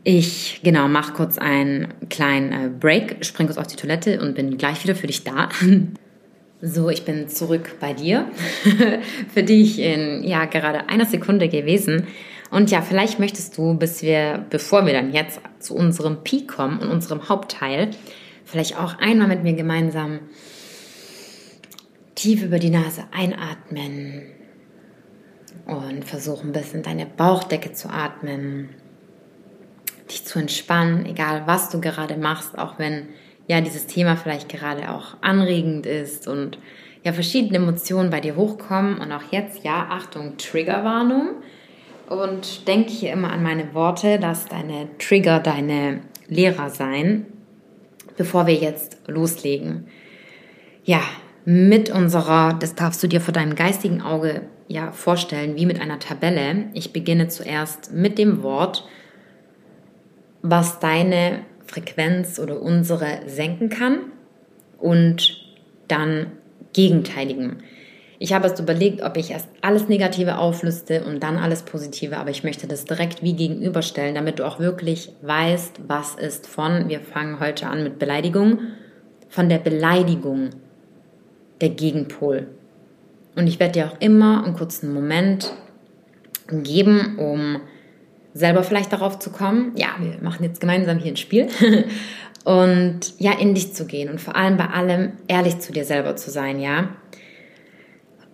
Ich, genau, mache kurz einen kleinen äh, Break, spring kurz auf die Toilette und bin gleich wieder für dich da. So, ich bin zurück bei dir. Für dich in ja gerade einer Sekunde gewesen. Und ja, vielleicht möchtest du, bis wir, bevor wir dann jetzt zu unserem Peak kommen und unserem Hauptteil, vielleicht auch einmal mit mir gemeinsam tief über die Nase einatmen und versuchen ein bisschen deine Bauchdecke zu atmen, dich zu entspannen, egal was du gerade machst, auch wenn ja dieses Thema vielleicht gerade auch anregend ist und ja verschiedene Emotionen bei dir hochkommen. Und auch jetzt, ja, Achtung, Triggerwarnung und denke hier immer an meine Worte, dass deine Trigger deine Lehrer sein, bevor wir jetzt loslegen. Ja, mit unserer, das darfst du dir vor deinem geistigen Auge ja vorstellen, wie mit einer Tabelle. Ich beginne zuerst mit dem Wort, was deine Frequenz oder unsere senken kann und dann gegenteiligen. Ich habe erst überlegt, ob ich erst alles Negative aufliste und dann alles Positive, aber ich möchte das direkt wie gegenüberstellen, damit du auch wirklich weißt, was ist von, wir fangen heute an mit Beleidigung, von der Beleidigung der Gegenpol. Und ich werde dir auch immer einen kurzen Moment geben, um selber vielleicht darauf zu kommen. Ja, wir machen jetzt gemeinsam hier ein Spiel. und ja, in dich zu gehen und vor allem bei allem ehrlich zu dir selber zu sein, ja.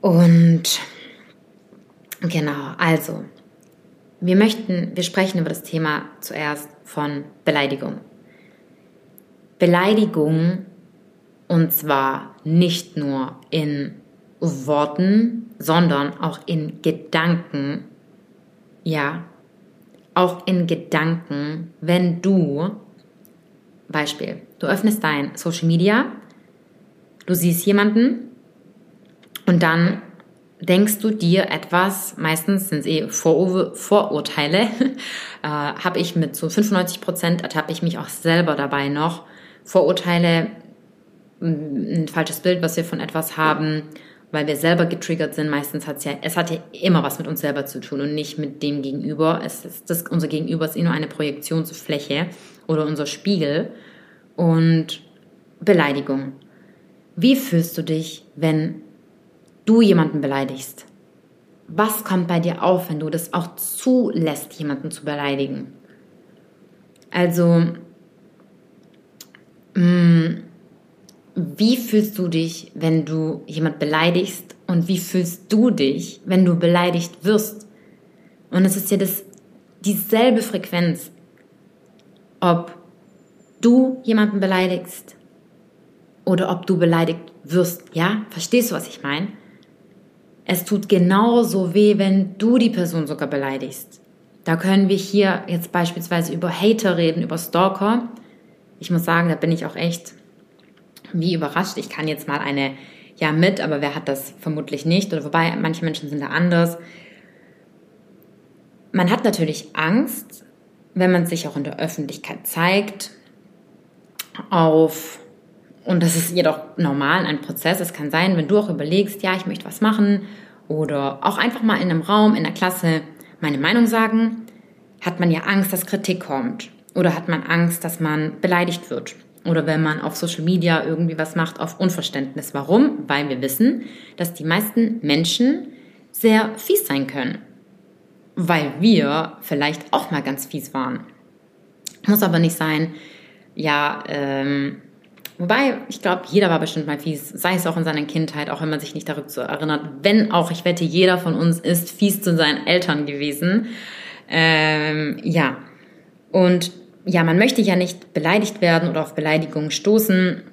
Und genau, also, wir möchten, wir sprechen über das Thema zuerst von Beleidigung. Beleidigung und zwar nicht nur in Worten, sondern auch in Gedanken. Ja, auch in Gedanken, wenn du, Beispiel, du öffnest dein Social Media, du siehst jemanden und dann denkst du dir etwas, meistens sind es eh Vorur Vorurteile, äh, habe ich mit so 95 Prozent ertappe ich mich auch selber dabei noch. Vorurteile, ein falsches Bild, was wir von etwas haben, weil wir selber getriggert sind. Meistens hat es ja, es hat ja immer was mit uns selber zu tun und nicht mit dem Gegenüber. Es ist das, unser Gegenüber ist eh nur eine Projektionsfläche oder unser Spiegel. Und Beleidigung. Wie fühlst du dich, wenn du jemanden beleidigst? Was kommt bei dir auf, wenn du das auch zulässt, jemanden zu beleidigen? Also, mh, mm, wie fühlst du dich, wenn du jemand beleidigst und wie fühlst du dich, wenn du beleidigt wirst? Und es ist ja das, dieselbe Frequenz, ob du jemanden beleidigst oder ob du beleidigt wirst. Ja, verstehst du, was ich meine? Es tut genauso weh, wenn du die Person sogar beleidigst. Da können wir hier jetzt beispielsweise über Hater reden, über Stalker. Ich muss sagen, da bin ich auch echt wie überrascht. Ich kann jetzt mal eine ja mit, aber wer hat das vermutlich nicht? Oder wobei, manche Menschen sind da anders. Man hat natürlich Angst, wenn man sich auch in der Öffentlichkeit zeigt, auf, und das ist jedoch normal, ein Prozess. Es kann sein, wenn du auch überlegst, ja, ich möchte was machen oder auch einfach mal in einem Raum, in der Klasse meine Meinung sagen, hat man ja Angst, dass Kritik kommt. Oder hat man Angst, dass man beleidigt wird. Oder wenn man auf Social Media irgendwie was macht, auf Unverständnis. Warum? Weil wir wissen, dass die meisten Menschen sehr fies sein können. Weil wir vielleicht auch mal ganz fies waren. Muss aber nicht sein, ja, ähm, wobei, ich glaube, jeder war bestimmt mal fies, sei es auch in seiner Kindheit, auch wenn man sich nicht darüber erinnert. Wenn auch, ich wette, jeder von uns ist fies zu seinen Eltern gewesen. Ähm, ja, und ja, man möchte ja nicht beleidigt werden oder auf Beleidigungen stoßen,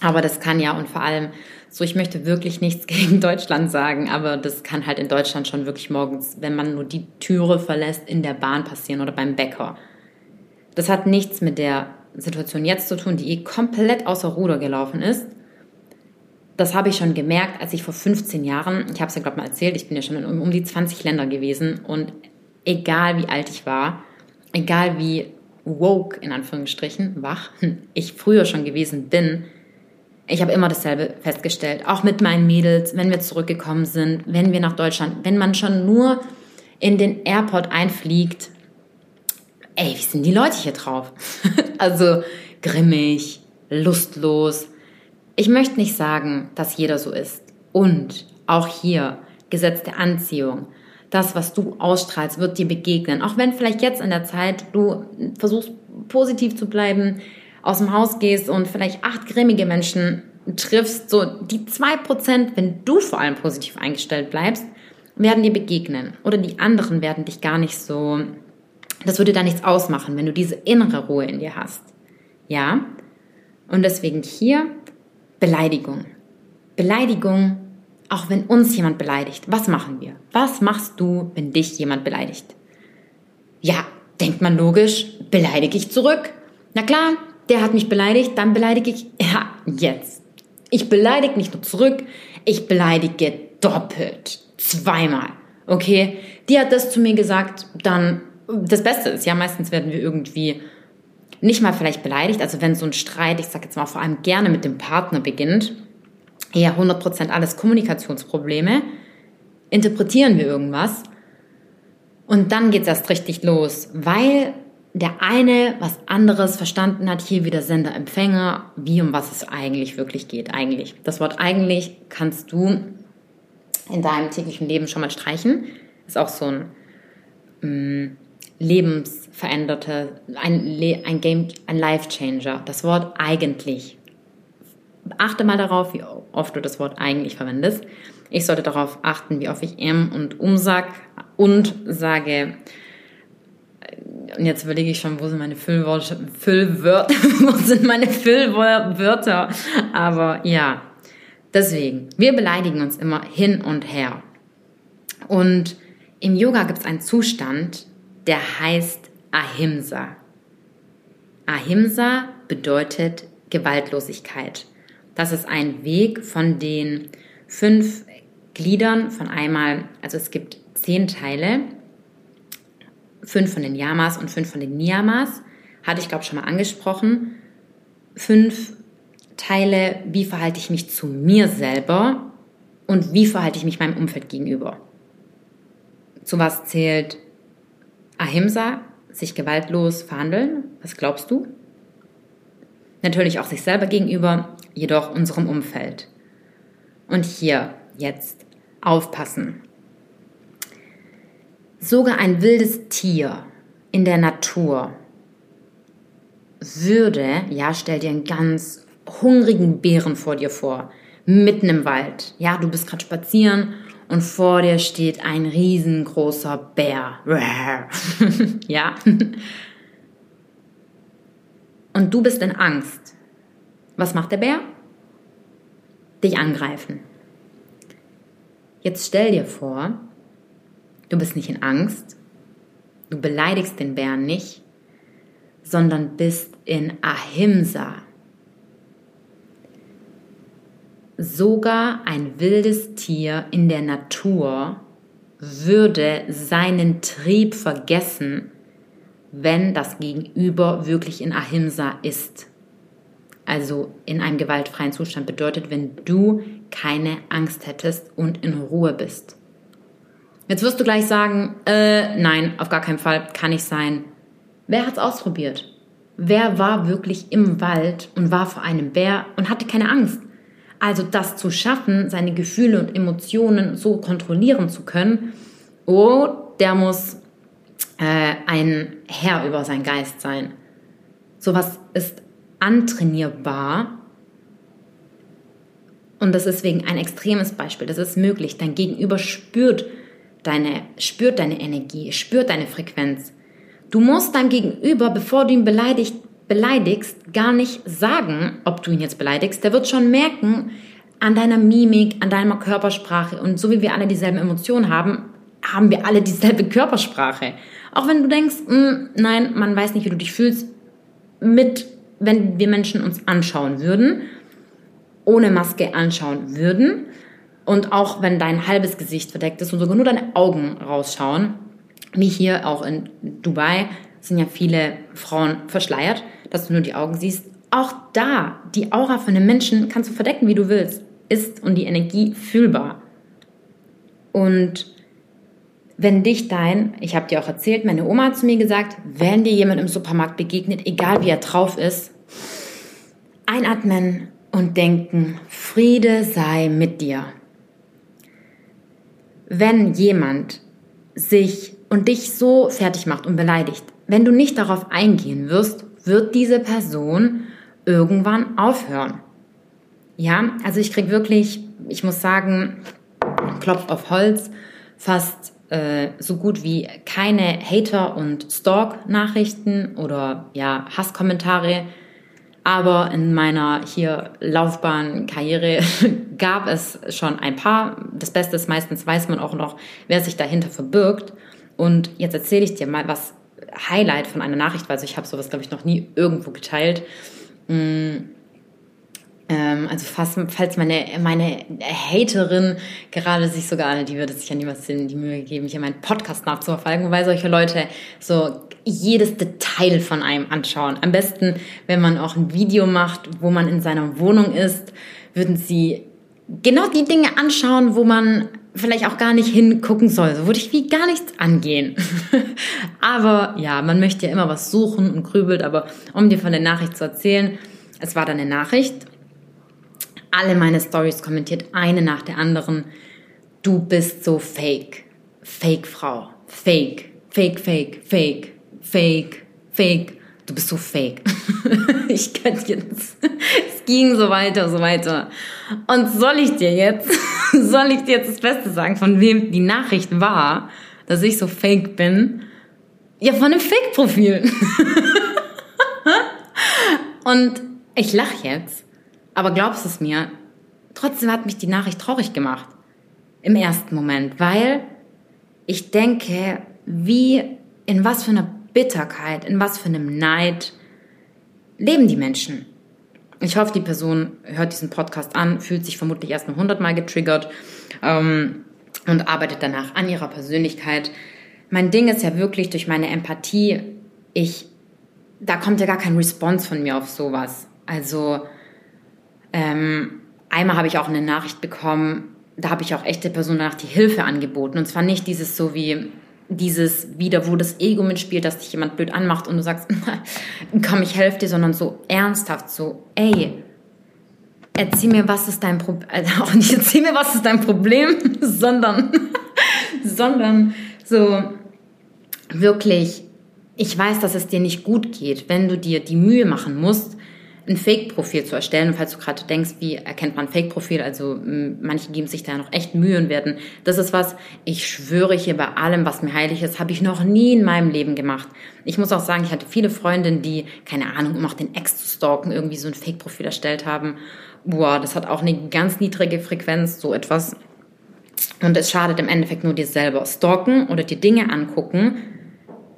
aber das kann ja und vor allem so, ich möchte wirklich nichts gegen Deutschland sagen, aber das kann halt in Deutschland schon wirklich morgens, wenn man nur die Türe verlässt, in der Bahn passieren oder beim Bäcker. Das hat nichts mit der Situation jetzt zu tun, die eh komplett außer Ruder gelaufen ist. Das habe ich schon gemerkt, als ich vor 15 Jahren, ich habe es ja gerade mal erzählt, ich bin ja schon in um die 20 Länder gewesen und egal wie alt ich war, egal wie woke, in Anführungsstrichen, wach, ich früher schon gewesen bin, ich habe immer dasselbe festgestellt. Auch mit meinen Mädels, wenn wir zurückgekommen sind, wenn wir nach Deutschland, wenn man schon nur in den Airport einfliegt, ey, wie sind die Leute hier drauf? also grimmig, lustlos. Ich möchte nicht sagen, dass jeder so ist. Und auch hier Gesetz der Anziehung das, was du ausstrahlst, wird dir begegnen. Auch wenn vielleicht jetzt in der Zeit du versuchst, positiv zu bleiben, aus dem Haus gehst und vielleicht acht grimmige Menschen triffst, so die zwei Prozent, wenn du vor allem positiv eingestellt bleibst, werden dir begegnen. Oder die anderen werden dich gar nicht so, das würde da nichts ausmachen, wenn du diese innere Ruhe in dir hast. Ja? Und deswegen hier Beleidigung. Beleidigung auch wenn uns jemand beleidigt, was machen wir? Was machst du, wenn dich jemand beleidigt? Ja, denkt man logisch, beleidige ich zurück. Na klar, der hat mich beleidigt, dann beleidige ich, ja, jetzt. Ich beleidige nicht nur zurück, ich beleidige doppelt. Zweimal. Okay? Die hat das zu mir gesagt, dann, das Beste ist, ja, meistens werden wir irgendwie nicht mal vielleicht beleidigt, also wenn so ein Streit, ich sag jetzt mal vor allem gerne mit dem Partner beginnt, ja 100% alles Kommunikationsprobleme, interpretieren wir irgendwas und dann geht es erst richtig los, weil der eine was anderes verstanden hat, hier wieder Sender-Empfänger, wie um was es eigentlich wirklich geht. Eigentlich. Das Wort eigentlich kannst du in deinem täglichen Leben schon mal streichen. Ist auch so ein lebensveränderter, ein, ein Game, ein Life Changer. Das Wort eigentlich. Achte mal darauf, wie oft du das Wort eigentlich verwendest. Ich sollte darauf achten, wie oft ich M und um sag und sage. Und jetzt überlege ich schon, wo sind meine Füllwörter? Füllwörter wo sind meine Füllwörter? Aber ja, deswegen, wir beleidigen uns immer hin und her. Und im Yoga gibt es einen Zustand, der heißt Ahimsa. Ahimsa bedeutet Gewaltlosigkeit. Das ist ein Weg von den fünf Gliedern von einmal, also es gibt zehn Teile, fünf von den Yamas und fünf von den Niyamas, hatte ich glaube schon mal angesprochen. Fünf Teile, wie verhalte ich mich zu mir selber und wie verhalte ich mich meinem Umfeld gegenüber. Zu was zählt Ahimsa, sich gewaltlos verhandeln? Was glaubst du? Natürlich auch sich selber gegenüber, jedoch unserem Umfeld. Und hier jetzt aufpassen. Sogar ein wildes Tier in der Natur würde, ja, stell dir einen ganz hungrigen Bären vor dir vor, mitten im Wald. Ja, du bist gerade spazieren und vor dir steht ein riesengroßer Bär. ja. Und du bist in Angst. Was macht der Bär? Dich angreifen. Jetzt stell dir vor, du bist nicht in Angst, du beleidigst den Bären nicht, sondern bist in Ahimsa. Sogar ein wildes Tier in der Natur würde seinen Trieb vergessen, wenn das Gegenüber wirklich in Ahimsa ist. Also in einem gewaltfreien Zustand bedeutet, wenn du keine Angst hättest und in Ruhe bist. Jetzt wirst du gleich sagen, äh, nein, auf gar keinen Fall, kann nicht sein. Wer hat's ausprobiert? Wer war wirklich im Wald und war vor einem Bär und hatte keine Angst? Also das zu schaffen, seine Gefühle und Emotionen so kontrollieren zu können, oh, der muss äh, ein Herr über seinen Geist sein. Sowas ist antrainierbar und das ist deswegen ein extremes Beispiel. Das ist möglich. Dein Gegenüber spürt deine, spürt deine Energie, spürt deine Frequenz. Du musst deinem Gegenüber, bevor du ihn beleidigt, beleidigst, gar nicht sagen, ob du ihn jetzt beleidigst. Der wird schon merken an deiner Mimik, an deiner Körpersprache. Und so wie wir alle dieselben Emotionen haben, haben wir alle dieselbe Körpersprache. Auch wenn du denkst, hm, nein, man weiß nicht, wie du dich fühlst, mit, wenn wir Menschen uns anschauen würden, ohne Maske anschauen würden, und auch wenn dein halbes Gesicht verdeckt ist und sogar nur deine Augen rausschauen, wie hier auch in Dubai, sind ja viele Frauen verschleiert, dass du nur die Augen siehst. Auch da, die Aura von einem Menschen kannst du verdecken, wie du willst, ist und die Energie fühlbar. Und wenn dich dein, ich habe dir auch erzählt, meine Oma hat zu mir gesagt, wenn dir jemand im Supermarkt begegnet, egal wie er drauf ist, einatmen und denken, Friede sei mit dir. Wenn jemand sich und dich so fertig macht und beleidigt, wenn du nicht darauf eingehen wirst, wird diese Person irgendwann aufhören. Ja, also ich krieg wirklich, ich muss sagen, Klopf auf Holz, fast äh, so gut wie keine Hater- und Stalk-Nachrichten oder ja, Hasskommentare. Aber in meiner hier Laufbahn, Karriere gab es schon ein paar. Das Beste ist, meistens weiß man auch noch, wer sich dahinter verbirgt. Und jetzt erzähle ich dir mal, was Highlight von einer Nachricht war. Also ich habe sowas, glaube ich, noch nie irgendwo geteilt. Mm, ähm, also falls meine, meine Haterin gerade sich sogar, die würde sich ja niemals die Mühe geben, hier meinen Podcast nachzuverfolgen, weil solche Leute so jedes Detail von einem anschauen. Am besten, wenn man auch ein Video macht, wo man in seiner Wohnung ist, würden sie genau die Dinge anschauen, wo man vielleicht auch gar nicht hingucken soll. So würde ich wie gar nichts angehen. aber ja, man möchte ja immer was suchen und grübelt, aber um dir von der Nachricht zu erzählen, es war dann eine Nachricht. Alle meine Stories kommentiert, eine nach der anderen. du bist so fake. Fake Frau. Fake. Fake, fake, fake, fake, fake. Du bist so fake. ich könnte jetzt. Es ging so weiter, so weiter. Und soll ich dir jetzt, soll ich dir jetzt das Beste sagen, von wem die Nachricht war, dass ich so fake bin? Ja, von einem Fake-Profil. Und ich lache jetzt, aber glaubst es mir, trotzdem hat mich die Nachricht traurig gemacht. Im ersten Moment, weil ich denke, wie, in was für einer Bitterkeit, in was für einem Neid leben die Menschen. Ich hoffe, die Person hört diesen Podcast an, fühlt sich vermutlich erst mal hundertmal getriggert ähm, und arbeitet danach an ihrer Persönlichkeit. Mein Ding ist ja wirklich durch meine Empathie, ich, da kommt ja gar kein Response von mir auf sowas. Also ähm, einmal habe ich auch eine Nachricht bekommen, da habe ich auch echte Personen nach die Hilfe angeboten. Und zwar nicht dieses so wie dieses wieder, wo das Ego mitspielt, dass dich jemand blöd anmacht und du sagst, komm, ich helfe dir, sondern so ernsthaft, so, ey, erzähl mir, was ist dein Problem, also auch nicht erzähl mir, was ist dein Problem, sondern, sondern so wirklich, ich weiß, dass es dir nicht gut geht, wenn du dir die Mühe machen musst, ein Fake-Profil zu erstellen. Und falls du gerade denkst, wie erkennt man Fake-Profil? Also manche geben sich da noch echt Mühe und werden. Das ist was, ich schwöre hier bei allem, was mir heilig ist, habe ich noch nie in meinem Leben gemacht. Ich muss auch sagen, ich hatte viele Freundinnen, die, keine Ahnung, um auch den Ex zu stalken, irgendwie so ein Fake-Profil erstellt haben. Boah, das hat auch eine ganz niedrige Frequenz, so etwas. Und es schadet im Endeffekt nur dir selber. Stalken oder dir Dinge angucken,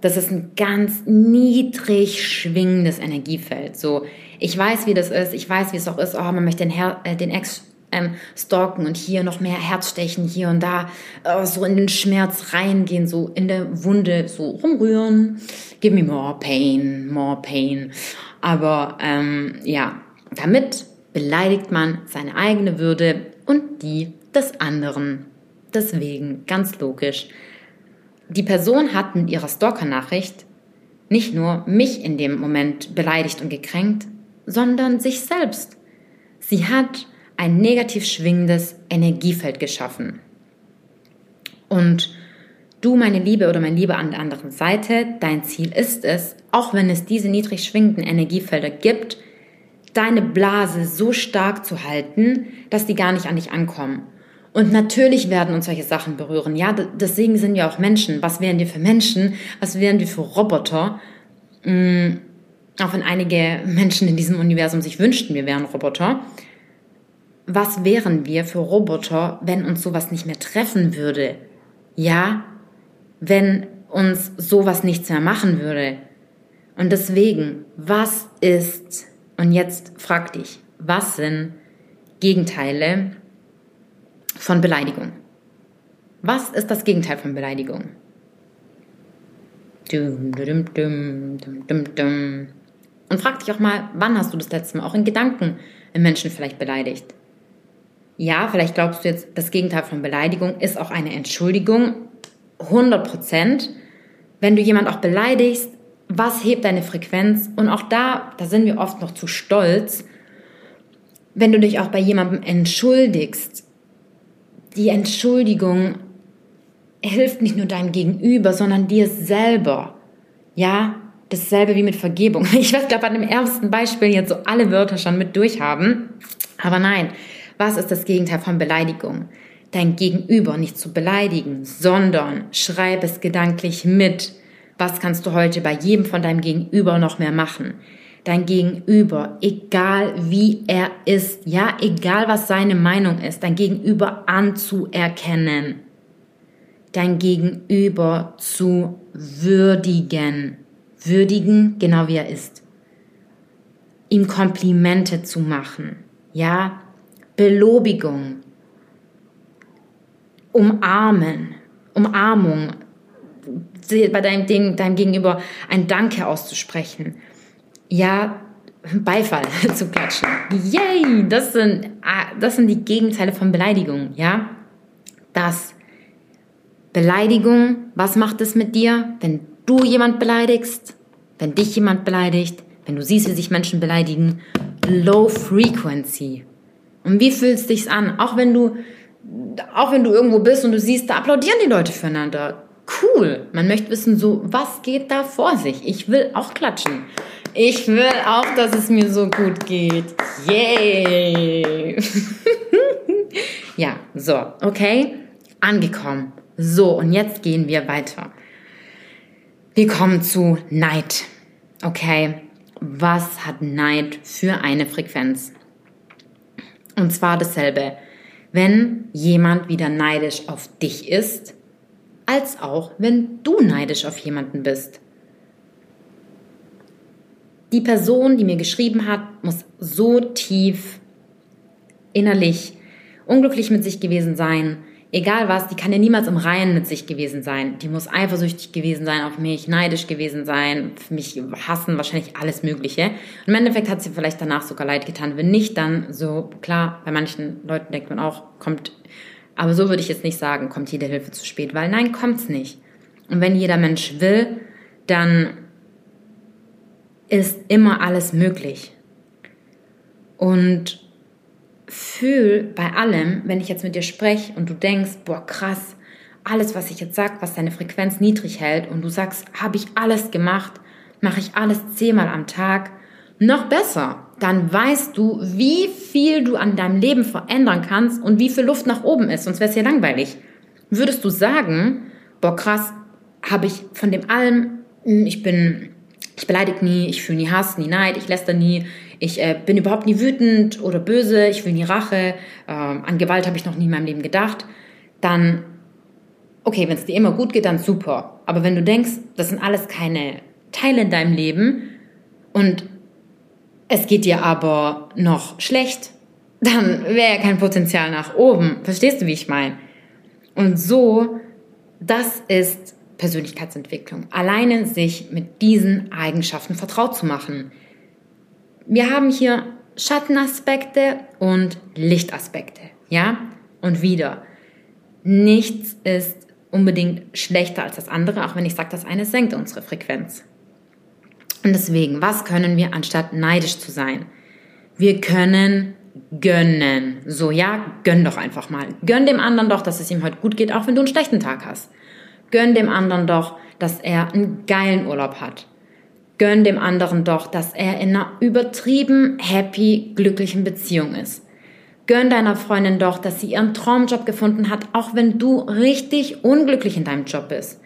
das ist ein ganz niedrig schwingendes Energiefeld. So, ich weiß, wie das ist, ich weiß, wie es auch ist, oh, man möchte den, Her äh, den Ex ähm, stalken und hier noch mehr Herzstechen, hier und da, äh, so in den Schmerz reingehen, so in der Wunde, so rumrühren. Give me more pain, more pain. Aber ähm, ja, damit beleidigt man seine eigene Würde und die des anderen. Deswegen, ganz logisch. Die Person hat mit ihrer Stalker-Nachricht nicht nur mich in dem Moment beleidigt und gekränkt, sondern sich selbst. Sie hat ein negativ schwingendes Energiefeld geschaffen. Und du, meine Liebe oder mein Liebe an der anderen Seite, dein Ziel ist es, auch wenn es diese niedrig schwingenden Energiefelder gibt, deine Blase so stark zu halten, dass die gar nicht an dich ankommen. Und natürlich werden uns solche Sachen berühren. Ja, deswegen sind wir auch Menschen. Was wären wir für Menschen? Was wären wir für Roboter? Mm, auch wenn einige Menschen in diesem Universum sich wünschten, wir wären Roboter. Was wären wir für Roboter, wenn uns sowas nicht mehr treffen würde? Ja, wenn uns sowas nichts mehr machen würde. Und deswegen, was ist, und jetzt frag dich, was sind Gegenteile von Beleidigung? Was ist das Gegenteil von Beleidigung? Dum, dum, dum, dum, dum, dum. Und frag dich auch mal, wann hast du das letzte Mal auch in Gedanken einen Menschen vielleicht beleidigt? Ja, vielleicht glaubst du jetzt, das Gegenteil von Beleidigung ist auch eine Entschuldigung. 100 Prozent. Wenn du jemand auch beleidigst, was hebt deine Frequenz? Und auch da, da sind wir oft noch zu stolz, wenn du dich auch bei jemandem entschuldigst. Die Entschuldigung hilft nicht nur deinem Gegenüber, sondern dir selber. Ja, dasselbe wie mit Vergebung. Ich werde, glaube an dem ersten Beispiel jetzt so alle Wörter schon mit durchhaben. Aber nein, was ist das Gegenteil von Beleidigung? Dein Gegenüber nicht zu beleidigen, sondern schreib es gedanklich mit. Was kannst du heute bei jedem von deinem Gegenüber noch mehr machen? Dein Gegenüber, egal wie er ist, ja, egal was seine Meinung ist, dein Gegenüber anzuerkennen. Dein Gegenüber zu würdigen würdigen, genau wie er ist. Ihm Komplimente zu machen, ja, Belobigung, umarmen, Umarmung, bei deinem, Ding, deinem Gegenüber ein Danke auszusprechen, ja, Beifall zu klatschen. Yay! Das sind, ah, das sind die Gegenteile von Beleidigung, ja? Das Beleidigung, was macht es mit dir, wenn du jemand beleidigst? wenn dich jemand beleidigt, wenn du siehst, wie sich Menschen beleidigen, Low Frequency. Und wie fühlst du dich an? Auch wenn du auch wenn du irgendwo bist und du siehst, da applaudieren die Leute füreinander. Cool. Man möchte wissen, so, was geht da vor sich? Ich will auch klatschen. Ich will auch, dass es mir so gut geht. Yay! ja, so, okay. Angekommen. So, und jetzt gehen wir weiter. Wir kommen zu Neid. Okay, was hat Neid für eine Frequenz? Und zwar dasselbe. Wenn jemand wieder neidisch auf dich ist, als auch wenn du neidisch auf jemanden bist. Die Person, die mir geschrieben hat, muss so tief innerlich unglücklich mit sich gewesen sein, egal was, die kann ja niemals im Reinen mit sich gewesen sein. Die muss eifersüchtig gewesen sein auf mich, neidisch gewesen sein, mich hassen, wahrscheinlich alles Mögliche. Und im Endeffekt hat sie vielleicht danach sogar leid getan. Wenn nicht, dann so, klar, bei manchen Leuten denkt man auch, kommt, aber so würde ich jetzt nicht sagen, kommt jede Hilfe zu spät, weil nein, kommt's nicht. Und wenn jeder Mensch will, dann ist immer alles möglich. Und fühl bei allem, wenn ich jetzt mit dir spreche und du denkst, boah, krass, alles, was ich jetzt sag, was deine Frequenz niedrig hält und du sagst, habe ich alles gemacht, mache ich alles zehnmal am Tag, noch besser, dann weißt du, wie viel du an deinem Leben verändern kannst und wie viel Luft nach oben ist, sonst wäre es ja langweilig. Würdest du sagen, boah, krass, habe ich von dem allem, hm, ich bin ich beleidige nie, ich fühle nie Hass, nie Neid, ich läster nie, ich äh, bin überhaupt nie wütend oder böse, ich will nie Rache, äh, an Gewalt habe ich noch nie in meinem Leben gedacht, dann, okay, wenn es dir immer gut geht, dann super. Aber wenn du denkst, das sind alles keine Teile in deinem Leben und es geht dir aber noch schlecht, dann wäre ja kein Potenzial nach oben. Verstehst du, wie ich meine? Und so, das ist Persönlichkeitsentwicklung. Alleine sich mit diesen Eigenschaften vertraut zu machen. Wir haben hier Schattenaspekte und Lichtaspekte. Ja? Und wieder. Nichts ist unbedingt schlechter als das andere, auch wenn ich sage, das eine senkt unsere Frequenz. Und deswegen, was können wir anstatt neidisch zu sein? Wir können gönnen. So, ja, gönn doch einfach mal. Gönn dem anderen doch, dass es ihm heute gut geht, auch wenn du einen schlechten Tag hast. Gönn dem anderen doch, dass er einen geilen Urlaub hat. Gönn dem anderen doch, dass er in einer übertrieben happy, glücklichen Beziehung ist. Gönn deiner Freundin doch, dass sie ihren Traumjob gefunden hat, auch wenn du richtig unglücklich in deinem Job bist.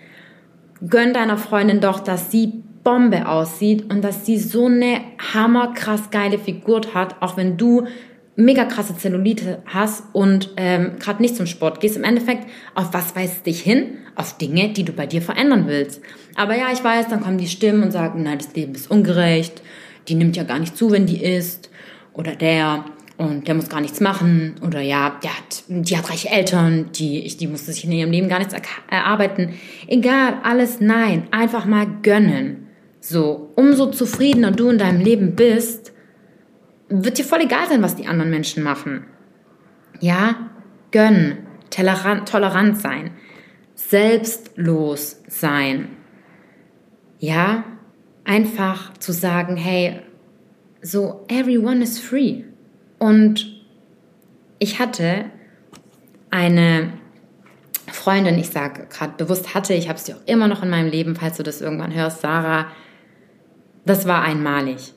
Gönn deiner Freundin doch, dass sie Bombe aussieht und dass sie so eine hammerkrass geile Figur hat, auch wenn du mega krasse Zellulite hast und ähm, gerade nicht zum Sport gehst, im Endeffekt, auf was weist dich hin? Auf Dinge, die du bei dir verändern willst. Aber ja, ich weiß, dann kommen die Stimmen und sagen, nein, das Leben ist ungerecht, die nimmt ja gar nicht zu, wenn die isst. Oder der, und der muss gar nichts machen. Oder ja, der hat, die hat reiche Eltern, die, die musste sich in ihrem Leben gar nichts erarbeiten. Egal, alles nein, einfach mal gönnen. So, umso zufriedener du in deinem Leben bist, wird dir voll egal sein, was die anderen Menschen machen. Ja, gönnen, tolerant, tolerant sein, selbstlos sein. Ja, einfach zu sagen, hey, so everyone is free. Und ich hatte eine Freundin, ich sage gerade bewusst hatte, ich habe sie auch immer noch in meinem Leben, falls du das irgendwann hörst, Sarah, das war einmalig.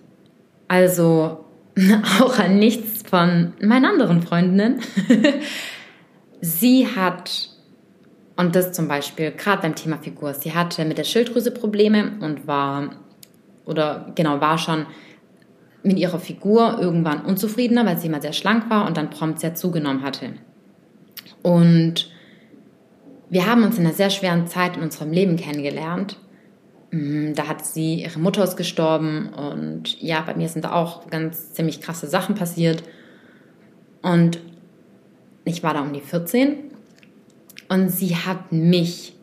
Also auch an nichts von meinen anderen Freundinnen. sie hat, und das zum Beispiel gerade beim Thema Figur, sie hatte mit der Schilddrüse Probleme und war, oder genau, war schon mit ihrer Figur irgendwann unzufriedener, weil sie immer sehr schlank war und dann prompt sehr zugenommen hatte. Und wir haben uns in einer sehr schweren Zeit in unserem Leben kennengelernt da hat sie, ihre Mutter ist gestorben und ja, bei mir sind da auch ganz ziemlich krasse Sachen passiert. Und ich war da um die 14 und sie hat mich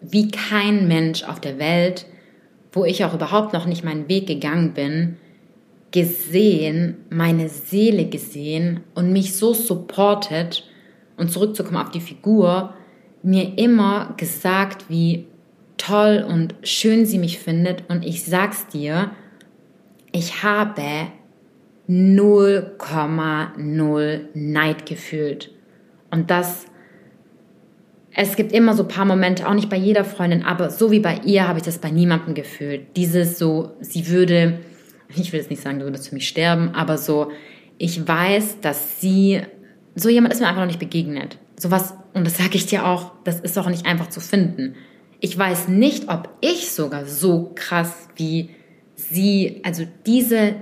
wie kein Mensch auf der Welt, wo ich auch überhaupt noch nicht meinen Weg gegangen bin, gesehen, meine Seele gesehen und mich so supportet und zurückzukommen auf die Figur, mir immer gesagt, wie toll und schön sie mich findet. Und ich sag's dir, ich habe 0,0 Neid gefühlt. Und das, es gibt immer so ein paar Momente, auch nicht bei jeder Freundin, aber so wie bei ihr habe ich das bei niemandem gefühlt. Dieses so, sie würde, ich will jetzt nicht sagen, du würdest für mich sterben, aber so, ich weiß, dass sie, so jemand ist mir einfach noch nicht begegnet. Sowas, und das sage ich dir auch, das ist auch nicht einfach zu finden. Ich weiß nicht, ob ich sogar so krass wie sie, also diese,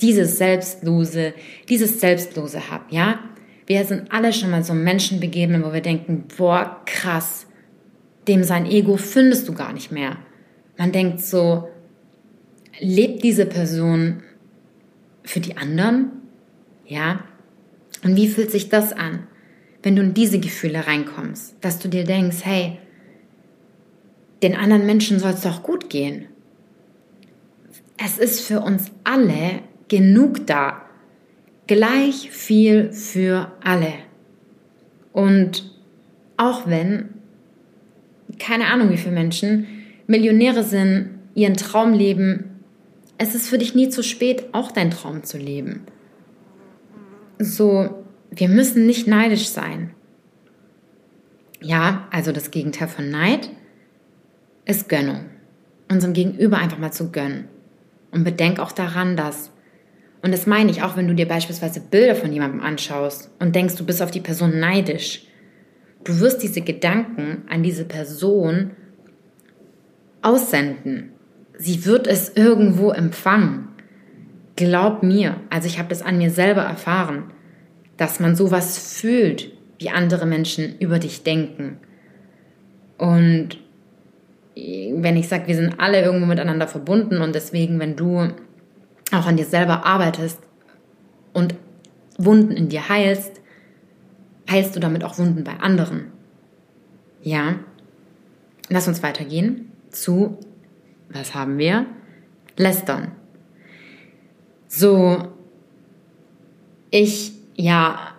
dieses Selbstlose, dieses Selbstlose habe, ja? Wir sind alle schon mal so Menschen begegnet, wo wir denken, boah, krass, dem sein Ego findest du gar nicht mehr. Man denkt so, lebt diese Person für die anderen? Ja? Und wie fühlt sich das an, wenn du in diese Gefühle reinkommst, dass du dir denkst, hey, den anderen Menschen soll es doch gut gehen. Es ist für uns alle genug da. Gleich viel für alle. Und auch wenn, keine Ahnung wie viele Menschen Millionäre sind, ihren Traum leben, es ist für dich nie zu spät, auch deinen Traum zu leben. So, wir müssen nicht neidisch sein. Ja, also das Gegenteil von Neid ist Gönnung. Unserem Gegenüber einfach mal zu gönnen. Und bedenk auch daran, dass, und das meine ich auch, wenn du dir beispielsweise Bilder von jemandem anschaust und denkst, du bist auf die Person neidisch, du wirst diese Gedanken an diese Person aussenden. Sie wird es irgendwo empfangen. Glaub mir, also ich habe das an mir selber erfahren, dass man sowas fühlt, wie andere Menschen über dich denken. Und wenn ich sage, wir sind alle irgendwo miteinander verbunden und deswegen, wenn du auch an dir selber arbeitest und Wunden in dir heilst, heilst du damit auch Wunden bei anderen. Ja, lass uns weitergehen zu, was haben wir? Lästern. So, ich, ja,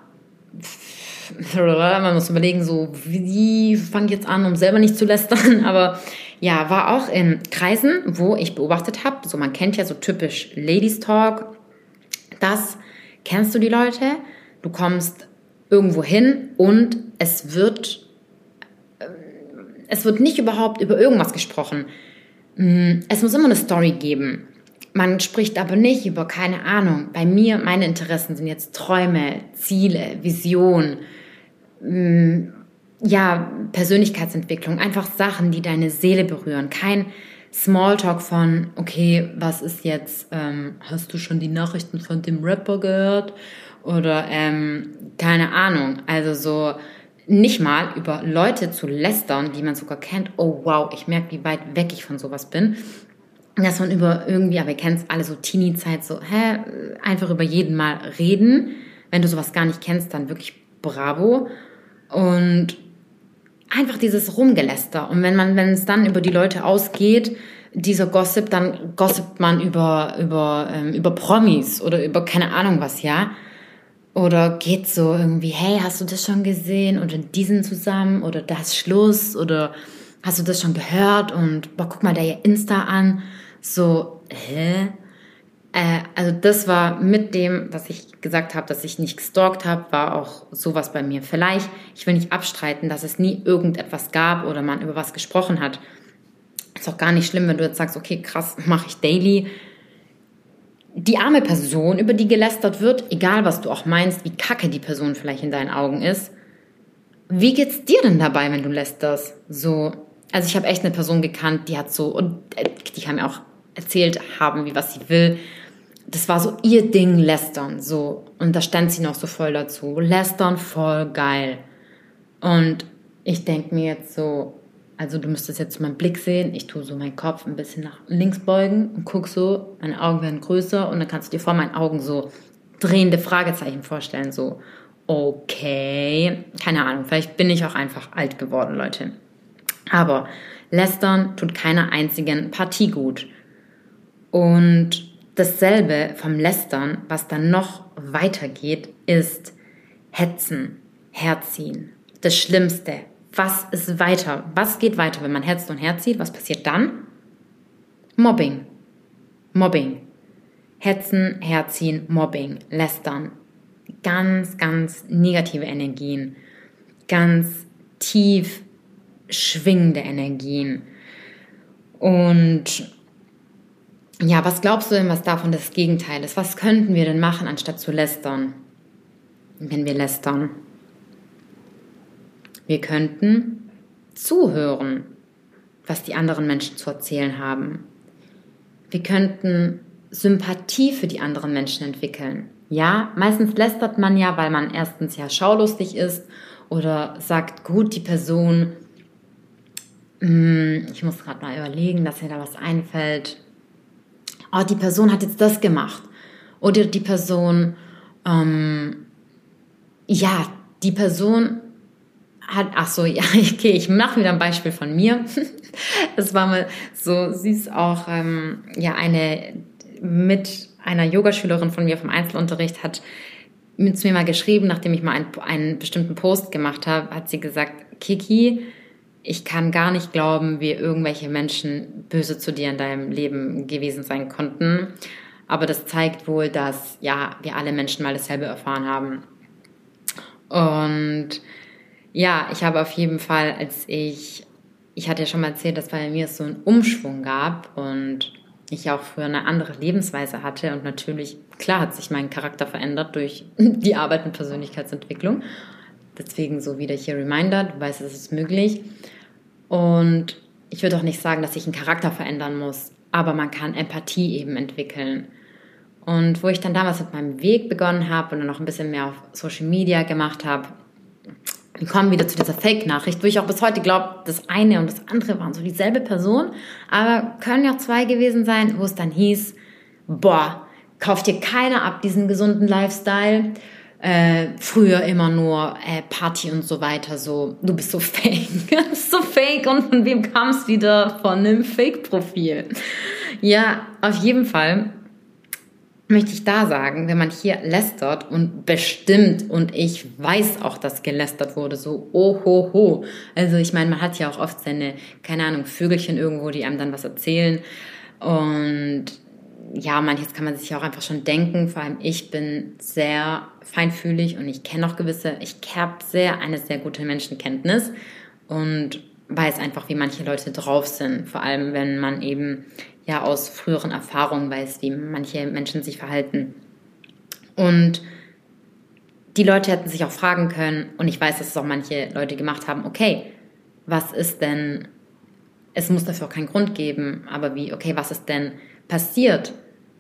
man muss überlegen, so, wie fange ich jetzt an, um selber nicht zu lästern, aber ja, war auch in Kreisen, wo ich beobachtet habe, so man kennt ja so typisch Ladies Talk, das kennst du die Leute, du kommst irgendwo hin und es wird, äh, es wird nicht überhaupt über irgendwas gesprochen. Mm, es muss immer eine Story geben. Man spricht aber nicht über, keine Ahnung, bei mir, meine Interessen sind jetzt Träume, Ziele, Vision, mm, ja, Persönlichkeitsentwicklung, einfach Sachen, die deine Seele berühren. Kein Smalltalk von, okay, was ist jetzt, ähm, hast du schon die Nachrichten von dem Rapper gehört? Oder ähm, keine Ahnung, also so nicht mal über Leute zu lästern, die man sogar kennt. Oh wow, ich merke, wie weit weg ich von sowas bin. Dass man über irgendwie, aber ihr kennt es alle so Teenie-Zeit, so, hä, einfach über jeden mal reden. Wenn du sowas gar nicht kennst, dann wirklich bravo. Und einfach dieses Rumgeläster. Und wenn man, wenn es dann über die Leute ausgeht, dieser Gossip, dann gossipt man über, über, ähm, über Promis oder über keine Ahnung was, ja. Oder geht so irgendwie, hey, hast du das schon gesehen? Oder diesen zusammen? Oder das Schluss? Oder hast du das schon gehört? Und boah, guck mal der ihr Insta an. So, hä? Äh, also das war mit dem, was ich gesagt habe, dass ich nicht gestalkt habe, war auch sowas bei mir. Vielleicht, ich will nicht abstreiten, dass es nie irgendetwas gab oder man über was gesprochen hat. Ist auch gar nicht schlimm, wenn du jetzt sagst, okay, krass, mache ich daily. Die arme Person, über die gelästert wird, egal was du auch meinst, wie kacke die Person vielleicht in deinen Augen ist, wie geht's dir denn dabei, wenn du lästerst? So, also ich habe echt eine Person gekannt, die hat so, und äh, die kann mir auch erzählt haben, wie was sie will das war so ihr Ding, Lästern, so. Und da stand sie noch so voll dazu. Lästern voll geil. Und ich denke mir jetzt so, also du müsstest jetzt meinen Blick sehen. Ich tue so meinen Kopf ein bisschen nach links beugen und guck so, meine Augen werden größer und dann kannst du dir vor meinen Augen so drehende Fragezeichen vorstellen, so, okay, keine Ahnung, vielleicht bin ich auch einfach alt geworden, Leute. Aber lästern tut keiner einzigen Partie gut. Und dasselbe vom Lästern, was dann noch weitergeht, ist Hetzen, Herziehen. Das Schlimmste. Was ist weiter? Was geht weiter, wenn man hetzt und herzieht? Was passiert dann? Mobbing. Mobbing. Hetzen, herziehen, Mobbing, lästern. ganz, ganz negative Energien, ganz tief schwingende Energien. Und ja, was glaubst du denn, was davon das Gegenteil ist? Was könnten wir denn machen, anstatt zu lästern? Wenn wir lästern. Wir könnten zuhören, was die anderen Menschen zu erzählen haben. Wir könnten Sympathie für die anderen Menschen entwickeln. Ja, meistens lästert man ja, weil man erstens ja schaulustig ist oder sagt, gut, die Person, hm, ich muss gerade mal überlegen, dass mir da was einfällt. Oh, die Person hat jetzt das gemacht. Oder die Person, ähm, ja, die Person hat, ach so, ja, okay, ich mache wieder ein Beispiel von mir. Es war mal so süß auch, ähm, ja, eine mit einer Yogaschülerin von mir vom Einzelunterricht hat mit mir mal geschrieben, nachdem ich mal einen, einen bestimmten Post gemacht habe, hat sie gesagt, Kiki, ich kann gar nicht glauben, wie irgendwelche Menschen böse zu dir in deinem Leben gewesen sein konnten. Aber das zeigt wohl, dass ja, wir alle Menschen mal dasselbe erfahren haben. Und ja, ich habe auf jeden Fall, als ich, ich hatte ja schon mal erzählt, dass bei mir so einen Umschwung gab und ich auch früher eine andere Lebensweise hatte und natürlich, klar hat sich mein Charakter verändert durch die Arbeit mit Persönlichkeitsentwicklung. Deswegen so wieder hier Reminder, du weißt, es ist möglich. Und ich würde auch nicht sagen, dass ich einen Charakter verändern muss, aber man kann Empathie eben entwickeln. Und wo ich dann damals mit meinem Weg begonnen habe und dann noch ein bisschen mehr auf Social Media gemacht habe, wir kommen wieder zu dieser Fake-Nachricht, wo ich auch bis heute glaube, das eine und das andere waren so dieselbe Person, aber können ja auch zwei gewesen sein, wo es dann hieß, boah, kauft dir keiner ab diesen gesunden Lifestyle. Äh, früher immer nur äh, Party und so weiter, so, du bist so fake, so fake und von wem kam es wieder? Von einem Fake-Profil. Ja, auf jeden Fall möchte ich da sagen, wenn man hier lästert und bestimmt, und ich weiß auch, dass gelästert wurde, so ohoho. Also ich meine, man hat ja auch oft seine, keine Ahnung, Vögelchen irgendwo, die einem dann was erzählen. Und ja, manches kann man sich auch einfach schon denken. Vor allem ich bin sehr feinfühlig und ich kenne auch gewisse, ich habe sehr, eine sehr gute Menschenkenntnis und weiß einfach, wie manche Leute drauf sind. Vor allem, wenn man eben ja aus früheren Erfahrungen weiß, wie manche Menschen sich verhalten. Und die Leute hätten sich auch fragen können, und ich weiß, dass es auch manche Leute gemacht haben, okay, was ist denn, es muss dafür auch keinen Grund geben, aber wie, okay, was ist denn passiert,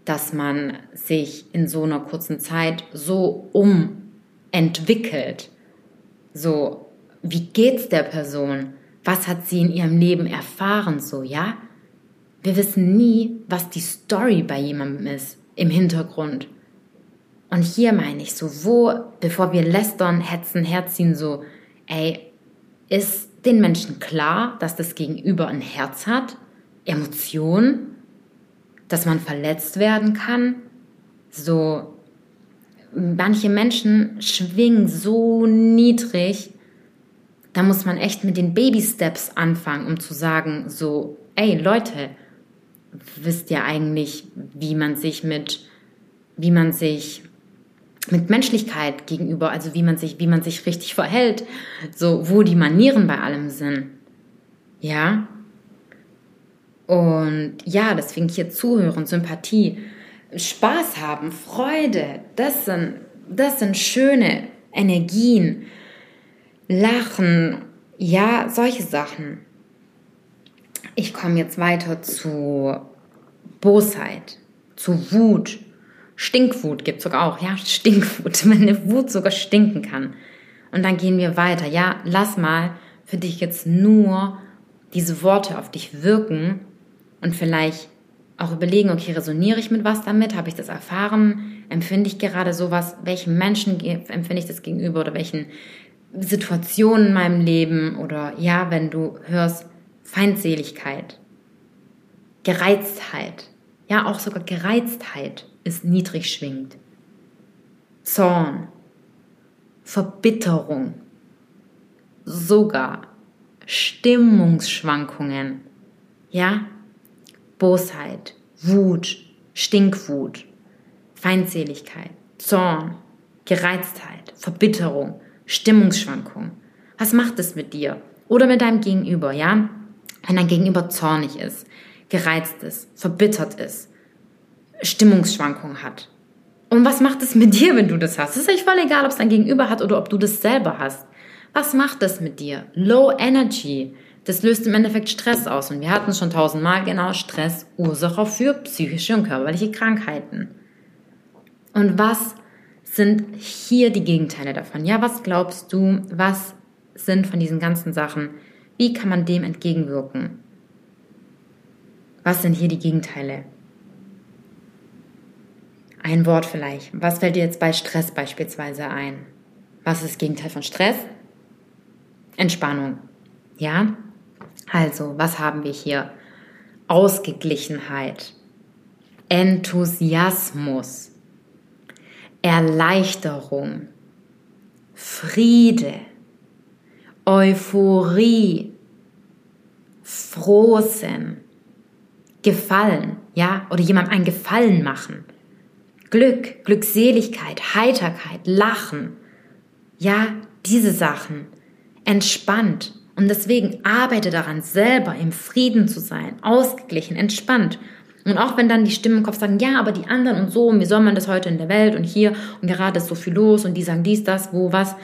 dass man sich in so einer kurzen Zeit so umentwickelt? So, wie geht's der Person? Was hat sie in ihrem Leben erfahren, so, ja? Wir wissen nie, was die Story bei jemandem ist im Hintergrund. Und hier meine ich so, wo, bevor wir lästern, hetzen, herziehen, so, ey, ist den Menschen klar, dass das Gegenüber ein Herz hat, Emotionen, dass man verletzt werden kann? So, manche Menschen schwingen so niedrig, da muss man echt mit den Baby Steps anfangen, um zu sagen, so, ey Leute, wisst ja eigentlich, wie man sich mit, wie man sich mit Menschlichkeit gegenüber, also wie man sich, wie man sich richtig verhält, so wo die Manieren bei allem sind. Ja? Und ja, deswegen hier zuhören, Sympathie, Spaß haben, Freude, das sind, das sind schöne Energien. Lachen, ja, solche Sachen. Ich komme jetzt weiter zu Bosheit, zu Wut. Stinkwut gibt es sogar auch, ja, Stinkwut, wenn eine Wut sogar stinken kann. Und dann gehen wir weiter. Ja, lass mal für dich jetzt nur diese Worte auf dich wirken und vielleicht auch überlegen, okay, resoniere ich mit was damit? Habe ich das erfahren? Empfinde ich gerade sowas? Welchen Menschen empfinde ich das gegenüber oder welchen Situationen in meinem Leben? Oder ja, wenn du hörst, Feindseligkeit, Gereiztheit, ja auch sogar Gereiztheit ist niedrig schwingend. Zorn, Verbitterung, sogar Stimmungsschwankungen, ja, Bosheit, Wut, Stinkwut, Feindseligkeit, Zorn, Gereiztheit, Verbitterung, Stimmungsschwankungen. Was macht es mit dir? Oder mit deinem Gegenüber, ja? Wenn dein Gegenüber zornig ist, gereizt ist, verbittert ist, Stimmungsschwankungen hat. Und was macht es mit dir, wenn du das hast? Es ist eigentlich voll egal, ob es dein Gegenüber hat oder ob du das selber hast. Was macht das mit dir? Low Energy. Das löst im Endeffekt Stress aus. Und wir hatten schon tausendmal genau Stress Ursache für psychische und körperliche Krankheiten. Und was sind hier die Gegenteile davon? Ja, was glaubst du, was sind von diesen ganzen Sachen? Wie kann man dem entgegenwirken? Was sind hier die Gegenteile? Ein Wort vielleicht. Was fällt dir jetzt bei Stress beispielsweise ein? Was ist das Gegenteil von Stress? Entspannung. Ja? Also, was haben wir hier? Ausgeglichenheit, Enthusiasmus, Erleichterung, Friede, Euphorie, Frohsinn, Gefallen, ja, oder jemandem einen Gefallen machen. Glück, Glückseligkeit, Heiterkeit, Lachen. Ja, diese Sachen. Entspannt. Und deswegen arbeite daran, selber im Frieden zu sein, ausgeglichen, entspannt. Und auch wenn dann die Stimmen im Kopf sagen, ja, aber die anderen und so, wie soll man das heute in der Welt und hier und gerade ist so viel los und die sagen dies, das, wo, was.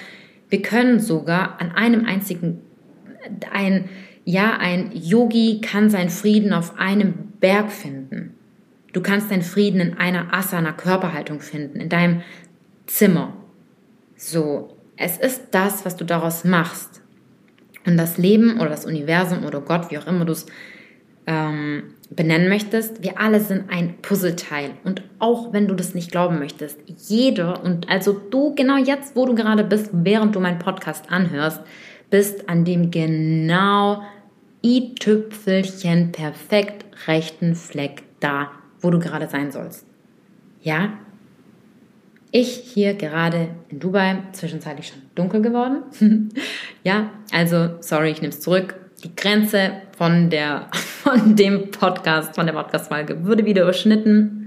Wir können sogar an einem einzigen, ein, ja, ein Yogi kann seinen Frieden auf einem Berg finden. Du kannst deinen Frieden in einer Asana Körperhaltung finden, in deinem Zimmer. So, es ist das, was du daraus machst. Und das Leben oder das Universum oder Gott, wie auch immer du es ähm, benennen möchtest, wir alle sind ein Puzzleteil. Und auch wenn du das nicht glauben möchtest, jeder und also du genau jetzt, wo du gerade bist, während du meinen Podcast anhörst, bist an dem genau i-Tüpfelchen perfekt rechten Fleck da, wo du gerade sein sollst. Ja? Ich hier gerade in Dubai, zwischenzeitlich schon dunkel geworden. ja, also, sorry, ich nehme es zurück. Die Grenze von, der, von dem Podcast, von der Podcast-Folge würde wieder überschnitten.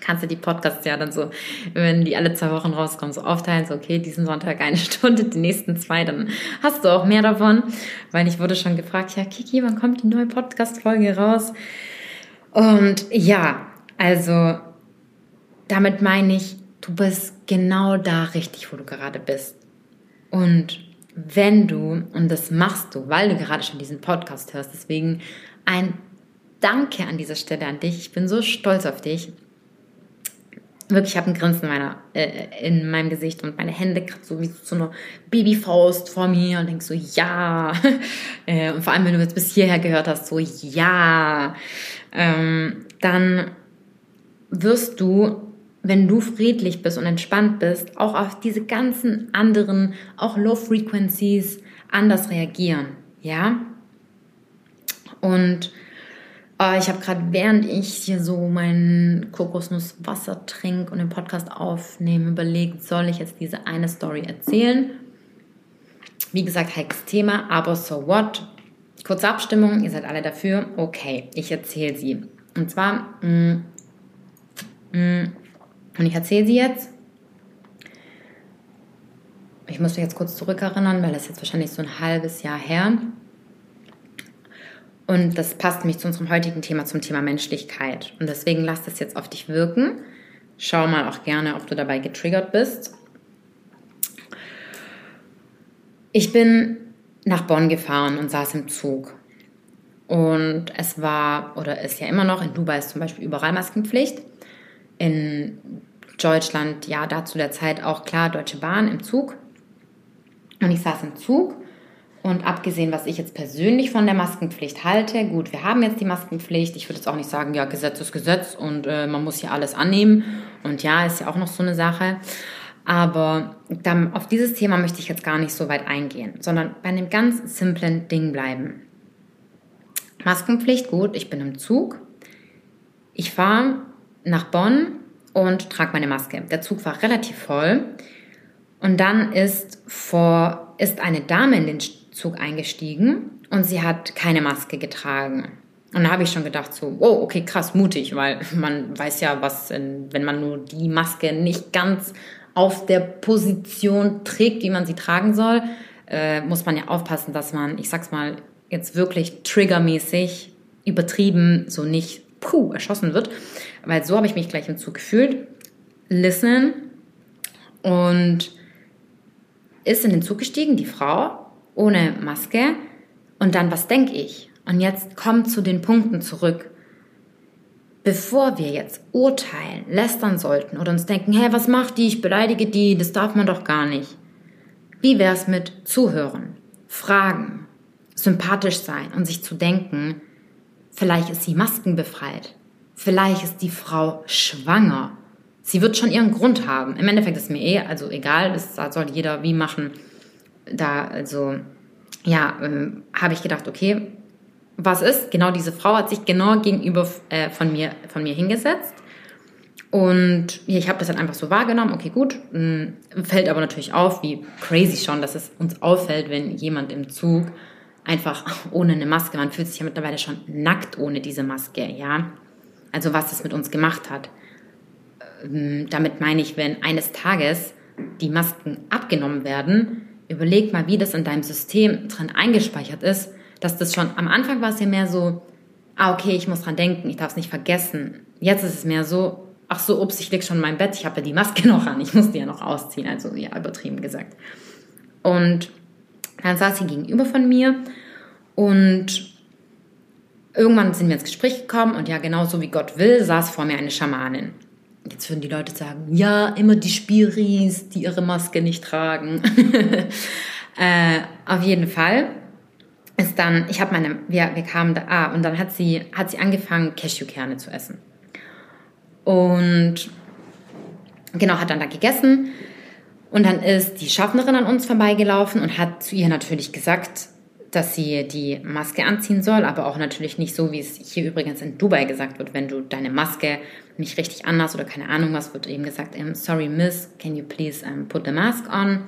Kannst du die Podcasts ja dann so, wenn die alle zwei Wochen rauskommen, so aufteilen, so okay, diesen Sonntag eine Stunde, die nächsten zwei, dann hast du auch mehr davon. Weil ich wurde schon gefragt, ja, Kiki, wann kommt die neue Podcast-Folge raus? Und ja, also damit meine ich, du bist genau da richtig, wo du gerade bist. Und wenn du, und das machst du, weil du gerade schon diesen Podcast hörst, deswegen ein Danke an dieser Stelle an dich. Ich bin so stolz auf dich. Wirklich, ich habe ein Grinsen in, meiner, äh, in meinem Gesicht und meine Hände so wie so eine Babyfaust vor mir und denkst so, ja. Äh, und vor allem, wenn du jetzt bis hierher gehört hast, so, ja. Ähm, dann wirst du, wenn du friedlich bist und entspannt bist, auch auf diese ganzen anderen, auch Low Frequencies anders reagieren. Ja? Und äh, ich habe gerade, während ich hier so mein Kokosnusswasser trinke und den Podcast aufnehme, überlegt, soll ich jetzt diese eine Story erzählen? Wie gesagt, heikles Thema, aber so what? Kurze Abstimmung, ihr seid alle dafür. Okay, ich erzähle sie. Und zwar mh, mm, Mm. Und ich erzähle sie jetzt. Ich muss mich jetzt kurz zurückerinnern, weil das jetzt wahrscheinlich so ein halbes Jahr her. Und das passt nämlich zu unserem heutigen Thema, zum Thema Menschlichkeit. Und deswegen lass das jetzt auf dich wirken. Schau mal auch gerne, ob du dabei getriggert bist. Ich bin nach Bonn gefahren und saß im Zug. Und es war, oder ist ja immer noch, in Dubai ist zum Beispiel überall Maskenpflicht in Deutschland, ja, da zu der Zeit auch klar, Deutsche Bahn im Zug. Und ich saß im Zug und abgesehen, was ich jetzt persönlich von der Maskenpflicht halte, gut, wir haben jetzt die Maskenpflicht. Ich würde jetzt auch nicht sagen, ja, Gesetz ist Gesetz und äh, man muss hier alles annehmen. Und ja, ist ja auch noch so eine Sache. Aber dann, auf dieses Thema möchte ich jetzt gar nicht so weit eingehen, sondern bei einem ganz simplen Ding bleiben. Maskenpflicht, gut, ich bin im Zug. Ich fahre nach Bonn und trage meine Maske. Der Zug war relativ voll. Und dann ist vor, ist eine Dame in den Zug eingestiegen und sie hat keine Maske getragen. Und da habe ich schon gedacht so, oh, okay, krass, mutig, weil man weiß ja, was, in, wenn man nur die Maske nicht ganz auf der Position trägt, wie man sie tragen soll, äh, muss man ja aufpassen, dass man, ich sag's mal, jetzt wirklich triggermäßig übertrieben so nicht puh, erschossen wird. Weil so habe ich mich gleich im Zug gefühlt. Listen und ist in den Zug gestiegen, die Frau, ohne Maske. Und dann, was denke ich? Und jetzt kommt zu den Punkten zurück. Bevor wir jetzt urteilen, lästern sollten oder uns denken, hey, was macht die, ich beleidige die, das darf man doch gar nicht. Wie wäre es mit Zuhören, Fragen, sympathisch sein und sich zu denken, vielleicht ist sie maskenbefreit, vielleicht ist die Frau schwanger. Sie wird schon ihren Grund haben. Im Endeffekt ist mir eh, also egal, das soll jeder wie machen. Da, also, ja, äh, habe ich gedacht, okay, was ist? Genau diese Frau hat sich genau gegenüber äh, von, mir, von mir hingesetzt und ich habe das dann einfach so wahrgenommen, okay, gut. Hm, fällt aber natürlich auf, wie crazy schon, dass es uns auffällt, wenn jemand im Zug einfach ohne eine Maske, man fühlt sich ja mittlerweile schon nackt ohne diese Maske, ja. Also was es mit uns gemacht hat. Ähm, damit meine ich, wenn eines Tages die Masken abgenommen werden, überleg mal, wie das in deinem System drin eingespeichert ist, dass das schon am Anfang war es ja mehr so, ah, okay, ich muss dran denken, ich darf es nicht vergessen. Jetzt ist es mehr so, ach so, ups, ich lieg schon in meinem Bett, ich habe ja die Maske noch an, ich muss die ja noch ausziehen, also ja, übertrieben gesagt. Und dann saß sie gegenüber von mir und irgendwann sind wir ins Gespräch gekommen und ja, genauso wie Gott will, saß vor mir eine Schamanin. Jetzt würden die Leute sagen, ja, immer die Spiris, die ihre Maske nicht tragen. äh, auf jeden Fall ist dann, ich habe meine, wir, wir kamen da, ah, und dann hat sie, hat sie angefangen, Cashewkerne zu essen. Und genau, hat dann da gegessen. Und dann ist die Schaffnerin an uns vorbeigelaufen und hat zu ihr natürlich gesagt, dass sie die Maske anziehen soll, aber auch natürlich nicht so, wie es hier übrigens in Dubai gesagt wird, wenn du deine Maske nicht richtig anhast oder keine Ahnung was, wird eben gesagt, sorry miss, can you please um, put the mask on?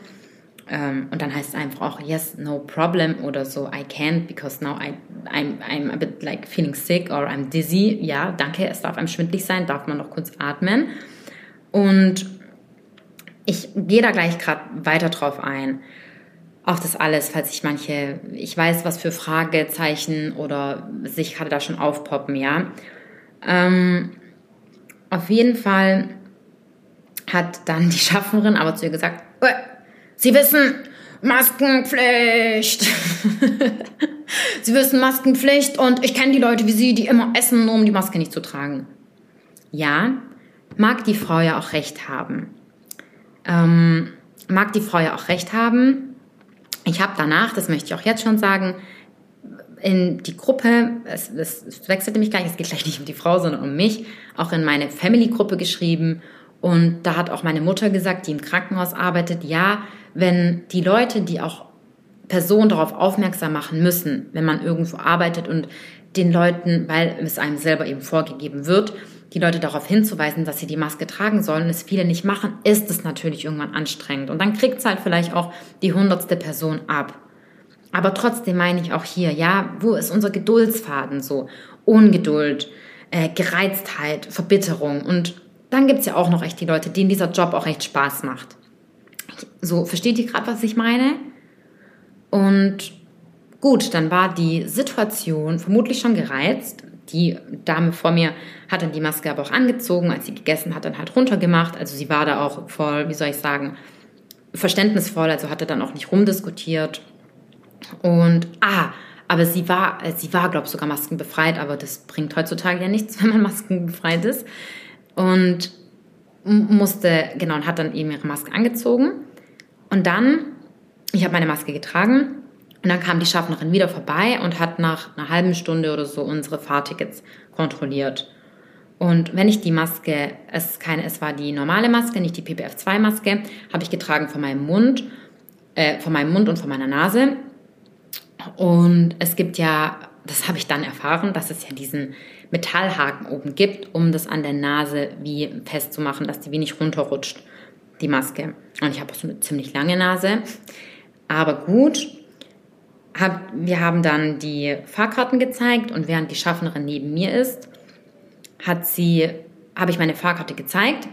Um, und dann heißt es einfach auch, yes, no problem oder so, I can't because now I, I'm, I'm a bit like feeling sick or I'm dizzy. Ja, danke, es darf einem schwindlig sein, darf man noch kurz atmen. Und ich gehe da gleich gerade weiter drauf ein. Auf das alles, falls ich manche, ich weiß, was für Fragezeichen oder sich gerade da schon aufpoppen, ja. Ähm, auf jeden Fall hat dann die Schaffnerin aber zu ihr gesagt, Sie wissen, Maskenpflicht. Sie wissen Maskenpflicht und ich kenne die Leute wie Sie, die immer essen, nur um die Maske nicht zu tragen. Ja, mag die Frau ja auch recht haben ähm, mag die Frau ja auch recht haben. Ich habe danach, das möchte ich auch jetzt schon sagen, in die Gruppe, es, es wechselte mich gleich, es geht gleich nicht um die Frau, sondern um mich, auch in meine Family-Gruppe geschrieben. Und da hat auch meine Mutter gesagt, die im Krankenhaus arbeitet, ja, wenn die Leute, die auch Personen darauf aufmerksam machen müssen, wenn man irgendwo arbeitet und den Leuten, weil es einem selber eben vorgegeben wird, die Leute darauf hinzuweisen, dass sie die Maske tragen sollen, es viele nicht machen, ist es natürlich irgendwann anstrengend. Und dann kriegt es halt vielleicht auch die hundertste Person ab. Aber trotzdem meine ich auch hier, ja, wo ist unser Geduldsfaden so? Ungeduld, äh, Gereiztheit, Verbitterung. Und dann gibt es ja auch noch echt die Leute, denen dieser Job auch echt Spaß macht. So, versteht ihr gerade, was ich meine? Und gut, dann war die Situation vermutlich schon gereizt die Dame vor mir hat dann die Maske aber auch angezogen, als sie gegessen hat, dann halt runtergemacht. Also sie war da auch voll, wie soll ich sagen, verständnisvoll, also hatte dann auch nicht rumdiskutiert. Und, ah, aber sie war, sie war, glaube ich, sogar maskenbefreit, aber das bringt heutzutage ja nichts, wenn man maskenbefreit ist. Und musste, genau, und hat dann eben ihre Maske angezogen. Und dann, ich habe meine Maske getragen und dann kam die Schaffnerin wieder vorbei und hat nach einer halben Stunde oder so unsere Fahrtickets kontrolliert. Und wenn ich die Maske, es, keine, es war die normale Maske, nicht die PPF2-Maske, habe ich getragen von meinem Mund, äh, von meinem Mund und von meiner Nase. Und es gibt ja, das habe ich dann erfahren, dass es ja diesen Metallhaken oben gibt, um das an der Nase wie festzumachen, dass die wie nicht runterrutscht, die Maske. Und ich habe auch so eine ziemlich lange Nase. Aber gut, hab, wir haben dann die Fahrkarten gezeigt und während die Schaffnerin neben mir ist, hat sie, habe ich meine Fahrkarte gezeigt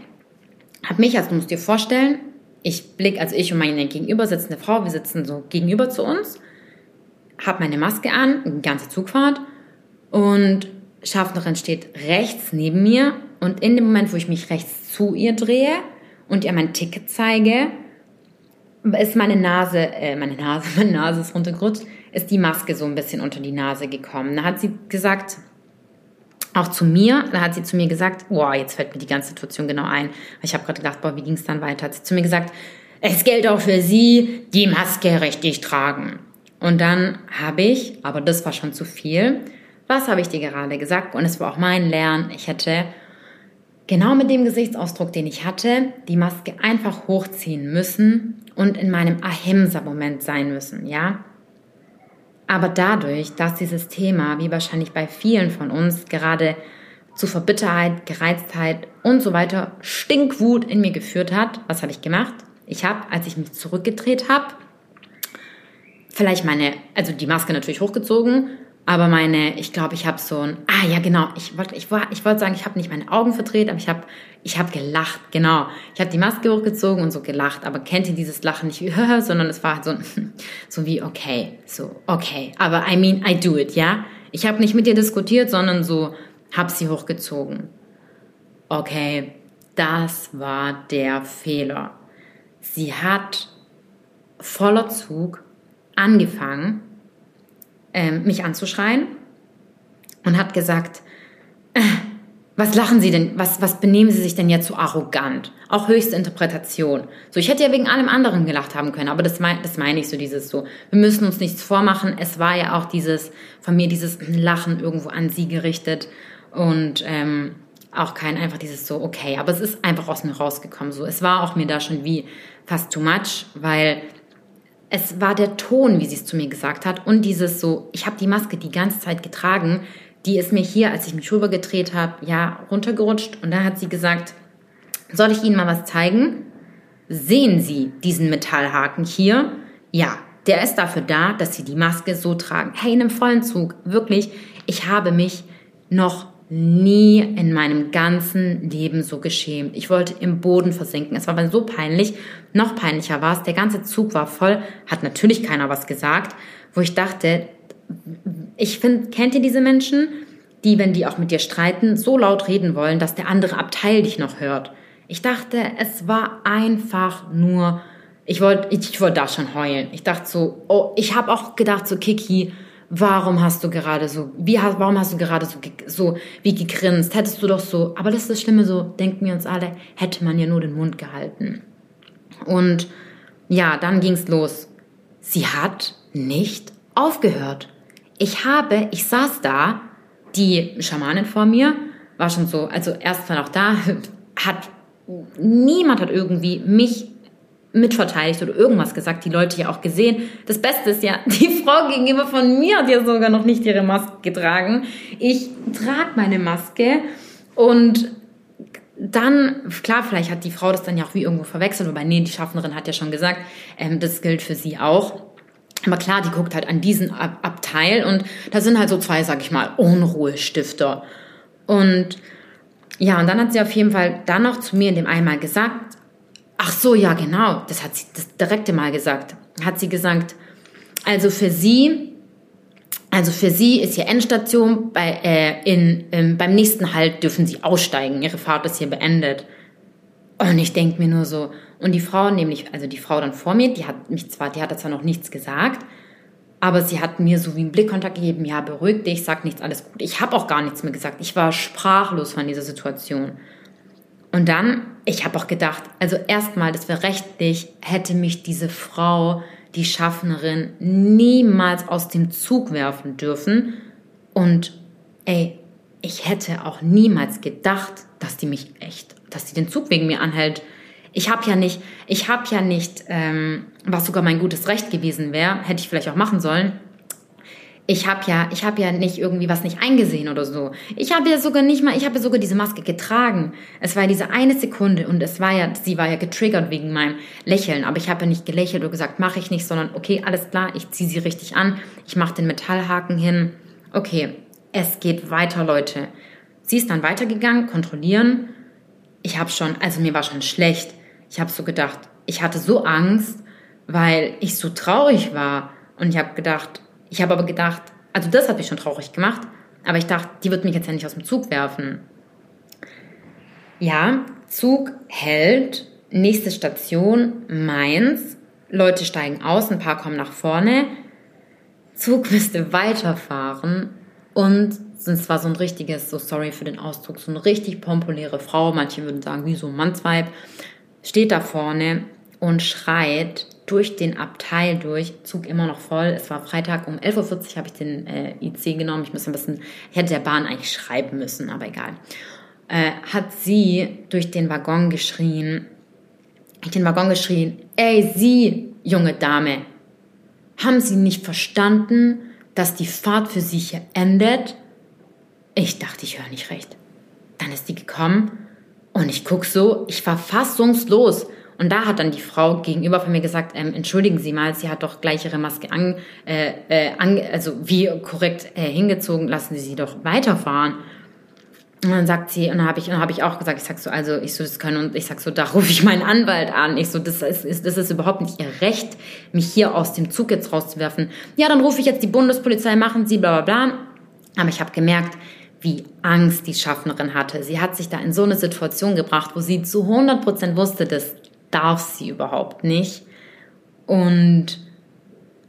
habe mich, also du musst dir vorstellen, ich blick, also ich und meine gegenüber sitzende Frau, wir sitzen so gegenüber zu uns, habe meine Maske an, eine ganze Zugfahrt und Schaffnerin steht rechts neben mir und in dem Moment, wo ich mich rechts zu ihr drehe und ihr mein Ticket zeige, ist meine Nase, äh, meine Nase, meine Nase ist runtergerutscht, ist die Maske so ein bisschen unter die Nase gekommen. Da hat sie gesagt, auch zu mir, da hat sie zu mir gesagt, wow, jetzt fällt mir die ganze Situation genau ein. Ich habe gerade gedacht, boah, wie ging es dann weiter? Hat sie zu mir gesagt, es gilt auch für Sie, die Maske richtig tragen. Und dann habe ich, aber das war schon zu viel, was habe ich dir gerade gesagt? Und es war auch mein Lernen. Ich hätte genau mit dem Gesichtsausdruck, den ich hatte, die Maske einfach hochziehen müssen und in meinem Ahimsa-Moment sein müssen, ja? Aber dadurch, dass dieses Thema, wie wahrscheinlich bei vielen von uns, gerade zu Verbitterheit, Gereiztheit und so weiter, Stinkwut in mir geführt hat, was habe ich gemacht? Ich habe, als ich mich zurückgedreht habe, vielleicht meine, also die Maske natürlich hochgezogen, aber meine, ich glaube, ich habe so ein, ah ja genau, ich wollte ich, ich wollte sagen, ich habe nicht meine Augen verdreht, aber ich habe ich hab gelacht, genau. Ich habe die Maske hochgezogen und so gelacht, aber kennt ihr dieses Lachen nicht sondern es war halt so, so wie, okay, so, okay, aber I mean, I do it, ja? Ich habe nicht mit ihr diskutiert, sondern so, habe sie hochgezogen. Okay, das war der Fehler. Sie hat voller Zug angefangen, ähm, mich anzuschreien und hat gesagt, äh, was lachen Sie denn, was, was benehmen Sie sich denn jetzt so arrogant? Auch höchste Interpretation. So, ich hätte ja wegen allem anderen gelacht haben können, aber das, mein, das meine ich so, dieses so, wir müssen uns nichts vormachen. Es war ja auch dieses, von mir dieses Lachen irgendwo an Sie gerichtet und ähm, auch kein einfach dieses so, okay, aber es ist einfach aus mir rausgekommen. So, es war auch mir da schon wie fast too much, weil es war der Ton, wie sie es zu mir gesagt hat und dieses so, ich habe die Maske die ganze Zeit getragen, die ist mir hier, als ich mich rübergedreht habe, ja, runtergerutscht und da hat sie gesagt, soll ich Ihnen mal was zeigen? Sehen Sie diesen Metallhaken hier? Ja, der ist dafür da, dass Sie die Maske so tragen. Hey, in einem vollen Zug, wirklich, ich habe mich noch nie in meinem ganzen Leben so geschämt. Ich wollte im Boden versinken. Es war aber so peinlich. Noch peinlicher war es. Der ganze Zug war voll. Hat natürlich keiner was gesagt. Wo ich dachte, ich finde, kennt ihr diese Menschen, die, wenn die auch mit dir streiten, so laut reden wollen, dass der andere Abteil dich noch hört? Ich dachte, es war einfach nur, ich wollte, ich, ich wollte da schon heulen. Ich dachte so, oh, ich habe auch gedacht so, Kiki, warum hast du gerade so, wie, warum hast du gerade so, so wie gegrinst? Hättest du doch so, aber das ist das Schlimme, so denken wir uns alle, hätte man ja nur den Mund gehalten. Und ja, dann ging's los. Sie hat nicht aufgehört. Ich habe, ich saß da, die Schamanin vor mir war schon so, also erst war noch da, hat niemand hat irgendwie mich mitverteidigt oder irgendwas gesagt, die Leute ja auch gesehen. Das Beste ist ja, die Frau gegenüber von mir hat ja sogar noch nicht ihre Maske getragen. Ich trage meine Maske und dann, klar, vielleicht hat die Frau das dann ja auch wie irgendwo verwechselt, wobei, nee, die Schaffnerin hat ja schon gesagt, ähm, das gilt für sie auch. Aber klar, die guckt halt an diesen Ab Abteil und da sind halt so zwei, sag ich mal, Unruhestifter. Und ja, und dann hat sie auf jeden Fall dann noch zu mir in dem einmal gesagt, Ach so, ja, genau. Das hat sie das direkte Mal gesagt. Hat sie gesagt, also für sie, also für sie ist hier Endstation, bei, äh, in, ähm, beim nächsten Halt dürfen sie aussteigen. Ihre Fahrt ist hier beendet. Und ich denke mir nur so, und die Frau, nämlich, also die Frau dann vor mir, die hat mich zwar, die hat zwar noch nichts gesagt, aber sie hat mir so wie einen Blickkontakt gegeben, ja, beruhig dich, sag nichts, alles gut. Ich habe auch gar nichts mehr gesagt. Ich war sprachlos von dieser Situation. Und dann, ich habe auch gedacht, also erstmal, das wäre rechtlich, hätte mich diese Frau, die Schaffnerin, niemals aus dem Zug werfen dürfen. Und ey, ich hätte auch niemals gedacht, dass die mich echt, dass die den Zug wegen mir anhält. Ich habe ja nicht, ich habe ja nicht, ähm, was sogar mein gutes Recht gewesen wäre, hätte ich vielleicht auch machen sollen, ich habe ja, ich habe ja nicht irgendwie was nicht eingesehen oder so. Ich habe ja sogar nicht mal, ich habe ja sogar diese Maske getragen. Es war ja diese eine Sekunde und es war ja, sie war ja getriggert wegen meinem Lächeln, aber ich habe ja nicht gelächelt oder gesagt, mache ich nicht, sondern okay, alles klar, ich ziehe sie richtig an, ich mache den Metallhaken hin. Okay, es geht weiter, Leute. Sie ist dann weitergegangen, kontrollieren. ich habe schon, also mir war schon schlecht. Ich habe so gedacht, ich hatte so Angst, weil ich so traurig war. Und ich habe gedacht, ich habe aber gedacht, also das hat mich schon traurig gemacht, aber ich dachte, die wird mich jetzt ja nicht aus dem Zug werfen. Ja, Zug hält, nächste Station Mainz. Leute steigen aus, ein paar kommen nach vorne. Zug müsste weiterfahren und es war so ein richtiges, so sorry für den Ausdruck, so eine richtig populäre Frau, manche würden sagen wie so ein Mannsweib, steht da vorne und schreit durch den Abteil durch, Zug immer noch voll. Es war Freitag um 11.40 Uhr habe ich den äh, IC genommen. Ich muss ein bisschen, ich hätte der Bahn eigentlich schreiben müssen, aber egal. Äh, hat sie durch den Waggon geschrien, durch den Waggon geschrien, ey, Sie, junge Dame, haben Sie nicht verstanden, dass die Fahrt für Sie hier endet? Ich dachte, ich höre nicht recht. Dann ist die gekommen und ich guck so, ich war fassungslos. Und da hat dann die Frau gegenüber von mir gesagt, ähm, entschuldigen Sie mal, sie hat doch gleich ihre Maske an, äh, äh, an also wie korrekt äh, hingezogen, lassen Sie sie doch weiterfahren. Und dann sagt sie, und dann habe ich, habe ich auch gesagt, ich sag so, also ich so, das können, und ich sag so, da rufe ich meinen Anwalt an. Ich so, das ist, das ist überhaupt nicht ihr Recht, mich hier aus dem Zug jetzt rauszuwerfen. Ja, dann rufe ich jetzt die Bundespolizei, machen Sie, bla, bla, bla. Aber ich habe gemerkt, wie Angst die Schaffnerin hatte. Sie hat sich da in so eine Situation gebracht, wo sie zu 100% wusste, das darf sie überhaupt nicht. Und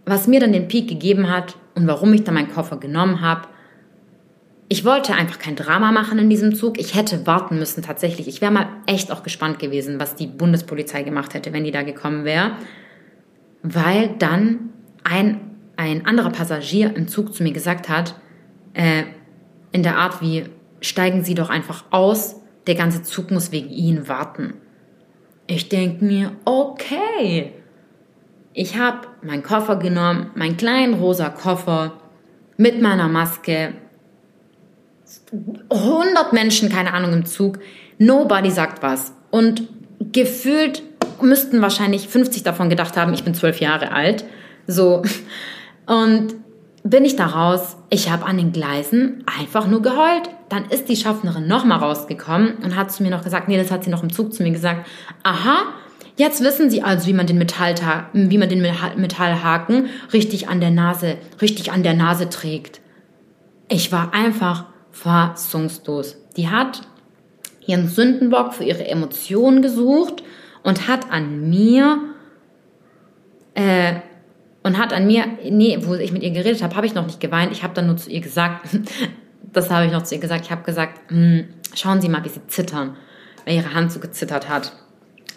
was mir dann den Peak gegeben hat und warum ich dann meinen Koffer genommen habe, ich wollte einfach kein Drama machen in diesem Zug. Ich hätte warten müssen tatsächlich. Ich wäre mal echt auch gespannt gewesen, was die Bundespolizei gemacht hätte, wenn die da gekommen wäre. Weil dann ein, ein anderer Passagier im Zug zu mir gesagt hat, äh, in der Art wie, steigen Sie doch einfach aus, der ganze Zug muss wegen Ihnen warten. Ich denke mir, okay. Ich habe meinen Koffer genommen, meinen kleinen rosa Koffer mit meiner Maske. 100 Menschen, keine Ahnung, im Zug. Nobody sagt was. Und gefühlt müssten wahrscheinlich 50 davon gedacht haben, ich bin zwölf Jahre alt. So. Und bin ich da raus. Ich habe an den Gleisen einfach nur geheult. Dann ist die Schaffnerin nochmal rausgekommen und hat zu mir noch gesagt, nee, das hat sie noch im Zug zu mir gesagt. Aha, jetzt wissen Sie also, wie man den Metallta wie man den Metallhaken richtig an der Nase, richtig an der Nase trägt. Ich war einfach fassungslos. Die hat ihren Sündenbock für ihre Emotionen gesucht und hat an mir äh, und hat an mir, nee, wo ich mit ihr geredet habe, habe ich noch nicht geweint. Ich habe dann nur zu ihr gesagt, das habe ich noch zu ihr gesagt. Ich habe gesagt, hm, schauen Sie mal, wie sie zittern, weil ihre Hand so gezittert hat.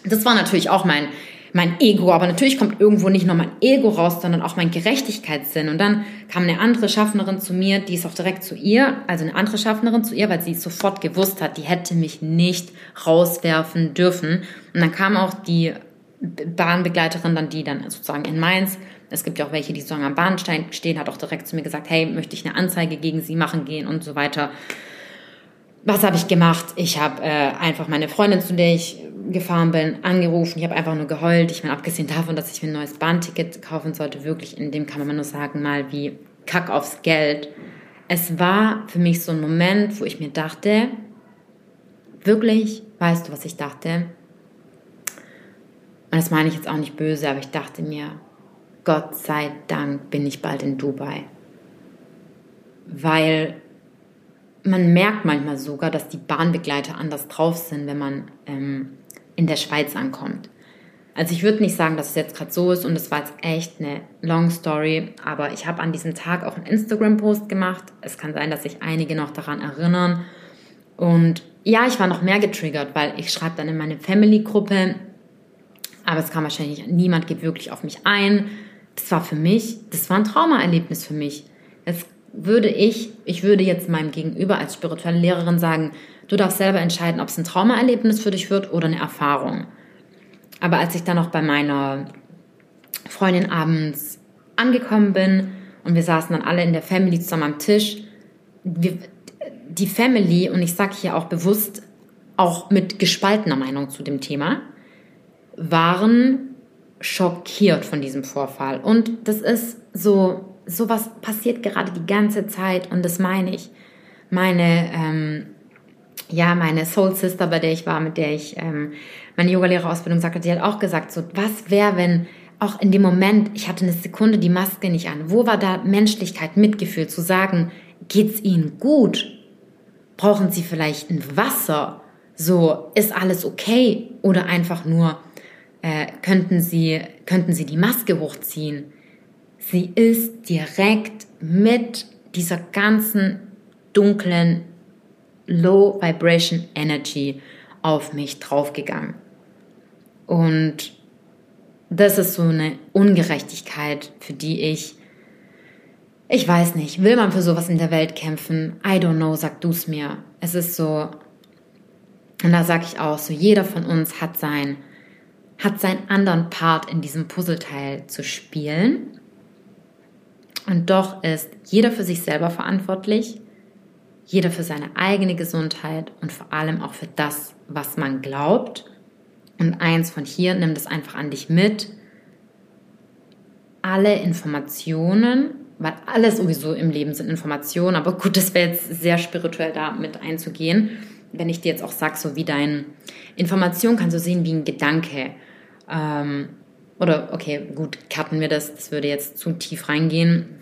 Das war natürlich auch mein, mein Ego, aber natürlich kommt irgendwo nicht nur mein Ego raus, sondern auch mein Gerechtigkeitssinn. Und dann kam eine andere Schaffnerin zu mir, die ist auch direkt zu ihr, also eine andere Schaffnerin zu ihr, weil sie sofort gewusst hat, die hätte mich nicht rauswerfen dürfen. Und dann kam auch die Bahnbegleiterin dann, die dann sozusagen in Mainz es gibt ja auch welche, die so am Bahnstein stehen, hat auch direkt zu mir gesagt, hey, möchte ich eine Anzeige gegen sie machen gehen und so weiter. Was habe ich gemacht? Ich habe äh, einfach meine Freundin, zu der ich gefahren bin, angerufen. Ich habe einfach nur geheult. Ich meine, abgesehen davon, dass ich mir ein neues Bahnticket kaufen sollte, wirklich, in dem kann man nur sagen, mal wie Kack aufs Geld. Es war für mich so ein Moment, wo ich mir dachte, wirklich, weißt du, was ich dachte? Und das meine ich jetzt auch nicht böse, aber ich dachte mir, Gott sei Dank bin ich bald in Dubai. Weil man merkt manchmal sogar, dass die Bahnbegleiter anders drauf sind, wenn man ähm, in der Schweiz ankommt. Also ich würde nicht sagen, dass es jetzt gerade so ist und es war jetzt echt eine Long Story, aber ich habe an diesem Tag auch einen Instagram-Post gemacht. Es kann sein, dass sich einige noch daran erinnern. Und ja, ich war noch mehr getriggert, weil ich schreibe dann in meine Family-Gruppe, aber es kam wahrscheinlich niemand geht wirklich auf mich ein das war für mich, das war ein Traumaerlebnis für mich. Das würde ich, ich würde jetzt meinem Gegenüber als spirituelle Lehrerin sagen, du darfst selber entscheiden, ob es ein Traumaerlebnis für dich wird oder eine Erfahrung. Aber als ich dann noch bei meiner Freundin abends angekommen bin und wir saßen dann alle in der Family zusammen am Tisch, wir, die Family, und ich sage hier auch bewusst, auch mit gespaltener Meinung zu dem Thema, waren schockiert von diesem Vorfall. Und das ist so, sowas passiert gerade die ganze Zeit und das meine ich. Meine, ähm, ja, meine Soul Sister, bei der ich war, mit der ich ähm, meine Yogalehrerausbildung sagte, die hat auch gesagt, so, was wäre, wenn auch in dem Moment, ich hatte eine Sekunde die Maske nicht an, wo war da Menschlichkeit, Mitgefühl, zu sagen, geht's Ihnen gut? Brauchen Sie vielleicht ein Wasser? So, ist alles okay? Oder einfach nur, äh, könnten, Sie, könnten Sie die Maske hochziehen? Sie ist direkt mit dieser ganzen dunklen Low Vibration Energy auf mich draufgegangen. Und das ist so eine Ungerechtigkeit, für die ich, ich weiß nicht, will man für sowas in der Welt kämpfen? I don't know, sag du es mir. Es ist so, und da sage ich auch so, jeder von uns hat sein, hat seinen anderen Part in diesem Puzzleteil zu spielen. Und doch ist jeder für sich selber verantwortlich, jeder für seine eigene Gesundheit und vor allem auch für das, was man glaubt und eins von hier, nimm das einfach an dich mit. Alle Informationen, weil alles sowieso im Leben sind Informationen, aber gut, das wäre jetzt sehr spirituell da mit einzugehen. Wenn ich dir jetzt auch sage, so wie dein Information kannst du sehen wie ein Gedanke. Ähm, oder okay, gut, cutten wir das, das würde jetzt zu tief reingehen.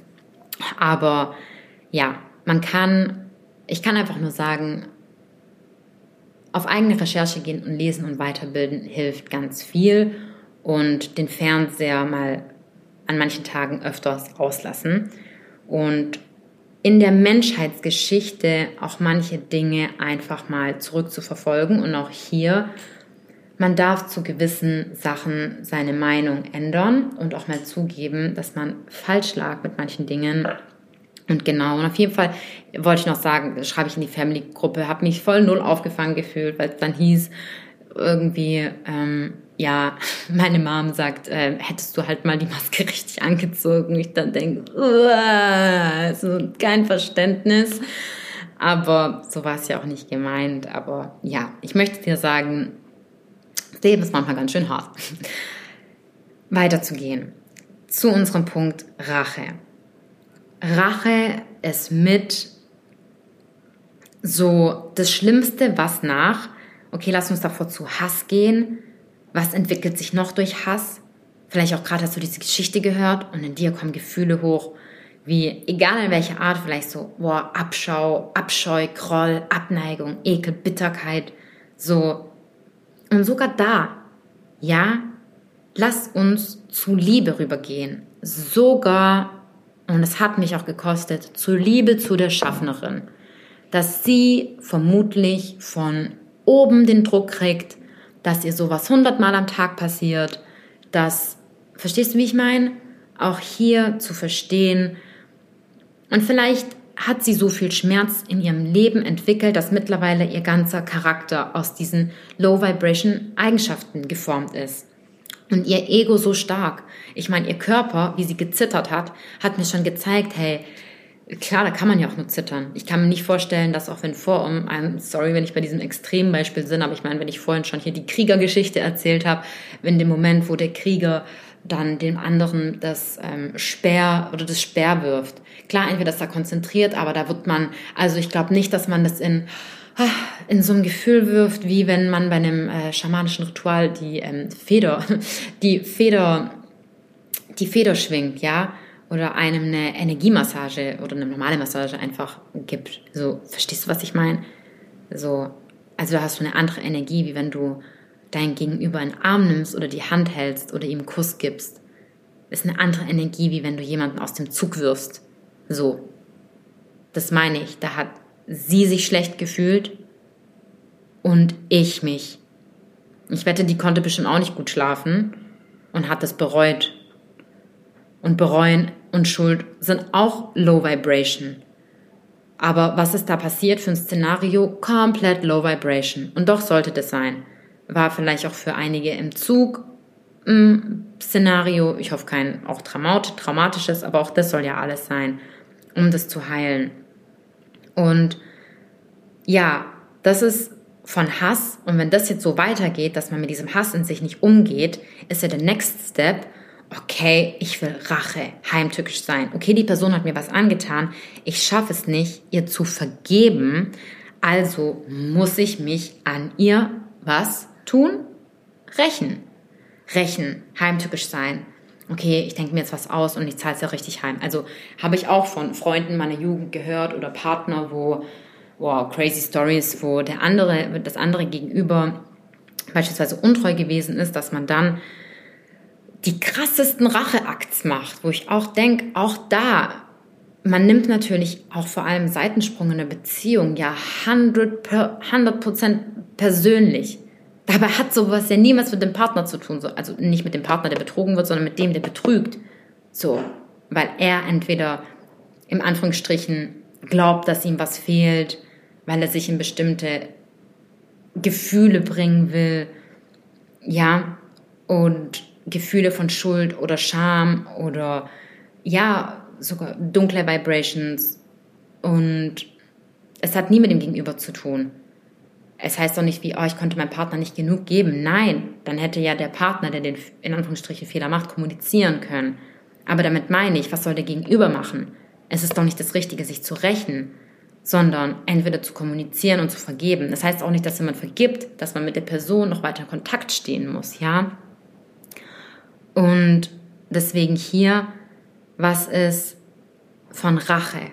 Aber ja, man kann, ich kann einfach nur sagen, auf eigene Recherche gehen und lesen und weiterbilden hilft ganz viel und den Fernseher mal an manchen Tagen öfters auslassen und in der Menschheitsgeschichte auch manche Dinge einfach mal zurückzuverfolgen und auch hier man darf zu gewissen Sachen seine Meinung ändern und auch mal zugeben, dass man falsch lag mit manchen Dingen und genau, und auf jeden Fall wollte ich noch sagen, schreibe ich in die Family-Gruppe, habe mich voll null aufgefangen gefühlt, weil es dann hieß, irgendwie, ähm, ja, meine Mom sagt, äh, hättest du halt mal die Maske richtig angezogen. Ich dann denke, so kein Verständnis. Aber so war es ja auch nicht gemeint. Aber ja, ich möchte dir sagen, Leben ist manchmal ganz schön hart. Weiterzugehen zu unserem Punkt Rache. Rache ist mit so das Schlimmste, was nach, okay, lass uns davor zu Hass gehen. Was entwickelt sich noch durch Hass? Vielleicht auch gerade hast du diese Geschichte gehört und in dir kommen Gefühle hoch, wie, egal in welcher Art, vielleicht so, boah, Abschau, Abscheu, Groll, Abneigung, Ekel, Bitterkeit, so. Und sogar da, ja, lass uns zu Liebe rübergehen. Sogar und es hat mich auch gekostet, zur Liebe zu der Schaffnerin, dass sie vermutlich von oben den Druck kriegt, dass ihr sowas hundertmal am Tag passiert, dass, verstehst du, wie ich meine? Auch hier zu verstehen. Und vielleicht hat sie so viel Schmerz in ihrem Leben entwickelt, dass mittlerweile ihr ganzer Charakter aus diesen Low Vibration Eigenschaften geformt ist und ihr Ego so stark. Ich meine, ihr Körper, wie sie gezittert hat, hat mir schon gezeigt, hey, klar, da kann man ja auch nur zittern. Ich kann mir nicht vorstellen, dass auch wenn vor um, I'm sorry, wenn ich bei diesem Extrembeispiel bin, aber ich meine, wenn ich vorhin schon hier die Kriegergeschichte erzählt habe, wenn dem Moment, wo der Krieger dann dem anderen das ähm, Speer oder das Speer wirft. Klar, entweder ist er konzentriert, aber da wird man, also ich glaube nicht, dass man das in in so ein Gefühl wirft, wie wenn man bei einem äh, schamanischen Ritual die ähm, Feder, die Feder, die Feder schwingt, ja, oder einem eine Energiemassage oder eine normale Massage einfach gibt. So, verstehst du, was ich meine? So, also da hast du eine andere Energie, wie wenn du dein Gegenüber in den Arm nimmst oder die Hand hältst oder ihm einen Kuss gibst. Ist eine andere Energie, wie wenn du jemanden aus dem Zug wirfst. So. Das meine ich. Da hat sie sich schlecht gefühlt und ich mich. Ich wette, die konnte bestimmt auch nicht gut schlafen und hat es bereut. Und bereuen und Schuld sind auch Low Vibration. Aber was ist da passiert für ein Szenario? Komplett Low Vibration. Und doch sollte das sein. War vielleicht auch für einige im Zug ein Szenario. Ich hoffe kein auch traumatisches, aber auch das soll ja alles sein, um das zu heilen. Und ja, das ist von Hass. Und wenn das jetzt so weitergeht, dass man mit diesem Hass in sich nicht umgeht, ist ja der Next Step, okay, ich will Rache, heimtückisch sein. Okay, die Person hat mir was angetan. Ich schaffe es nicht, ihr zu vergeben. Also muss ich mich an ihr was tun? Rächen. Rächen, heimtückisch sein. Okay, ich denke mir jetzt was aus und ich zahle es ja richtig heim. Also habe ich auch von Freunden meiner Jugend gehört oder Partner, wo, wow, crazy Stories, wo der andere, das andere gegenüber beispielsweise untreu gewesen ist, dass man dann die krassesten Racheakts macht, wo ich auch denke, auch da, man nimmt natürlich auch vor allem Seitensprung in der Beziehung ja 100%, per, 100 persönlich. Dabei hat sowas ja niemals mit dem Partner zu tun. Also nicht mit dem Partner, der betrogen wird, sondern mit dem, der betrügt. So, weil er entweder im Anführungsstrichen glaubt, dass ihm was fehlt, weil er sich in bestimmte Gefühle bringen will, ja, und Gefühle von Schuld oder Scham oder ja, sogar dunkle Vibrations und es hat nie mit dem Gegenüber zu tun. Es heißt doch nicht wie, oh, ich konnte meinem Partner nicht genug geben. Nein, dann hätte ja der Partner, der den in Anführungsstrichen Fehler macht, kommunizieren können. Aber damit meine ich, was soll der Gegenüber machen? Es ist doch nicht das Richtige, sich zu rächen, sondern entweder zu kommunizieren und zu vergeben. Das heißt auch nicht, dass wenn man vergibt, dass man mit der Person noch weiter in Kontakt stehen muss, ja? Und deswegen hier, was ist von Rache?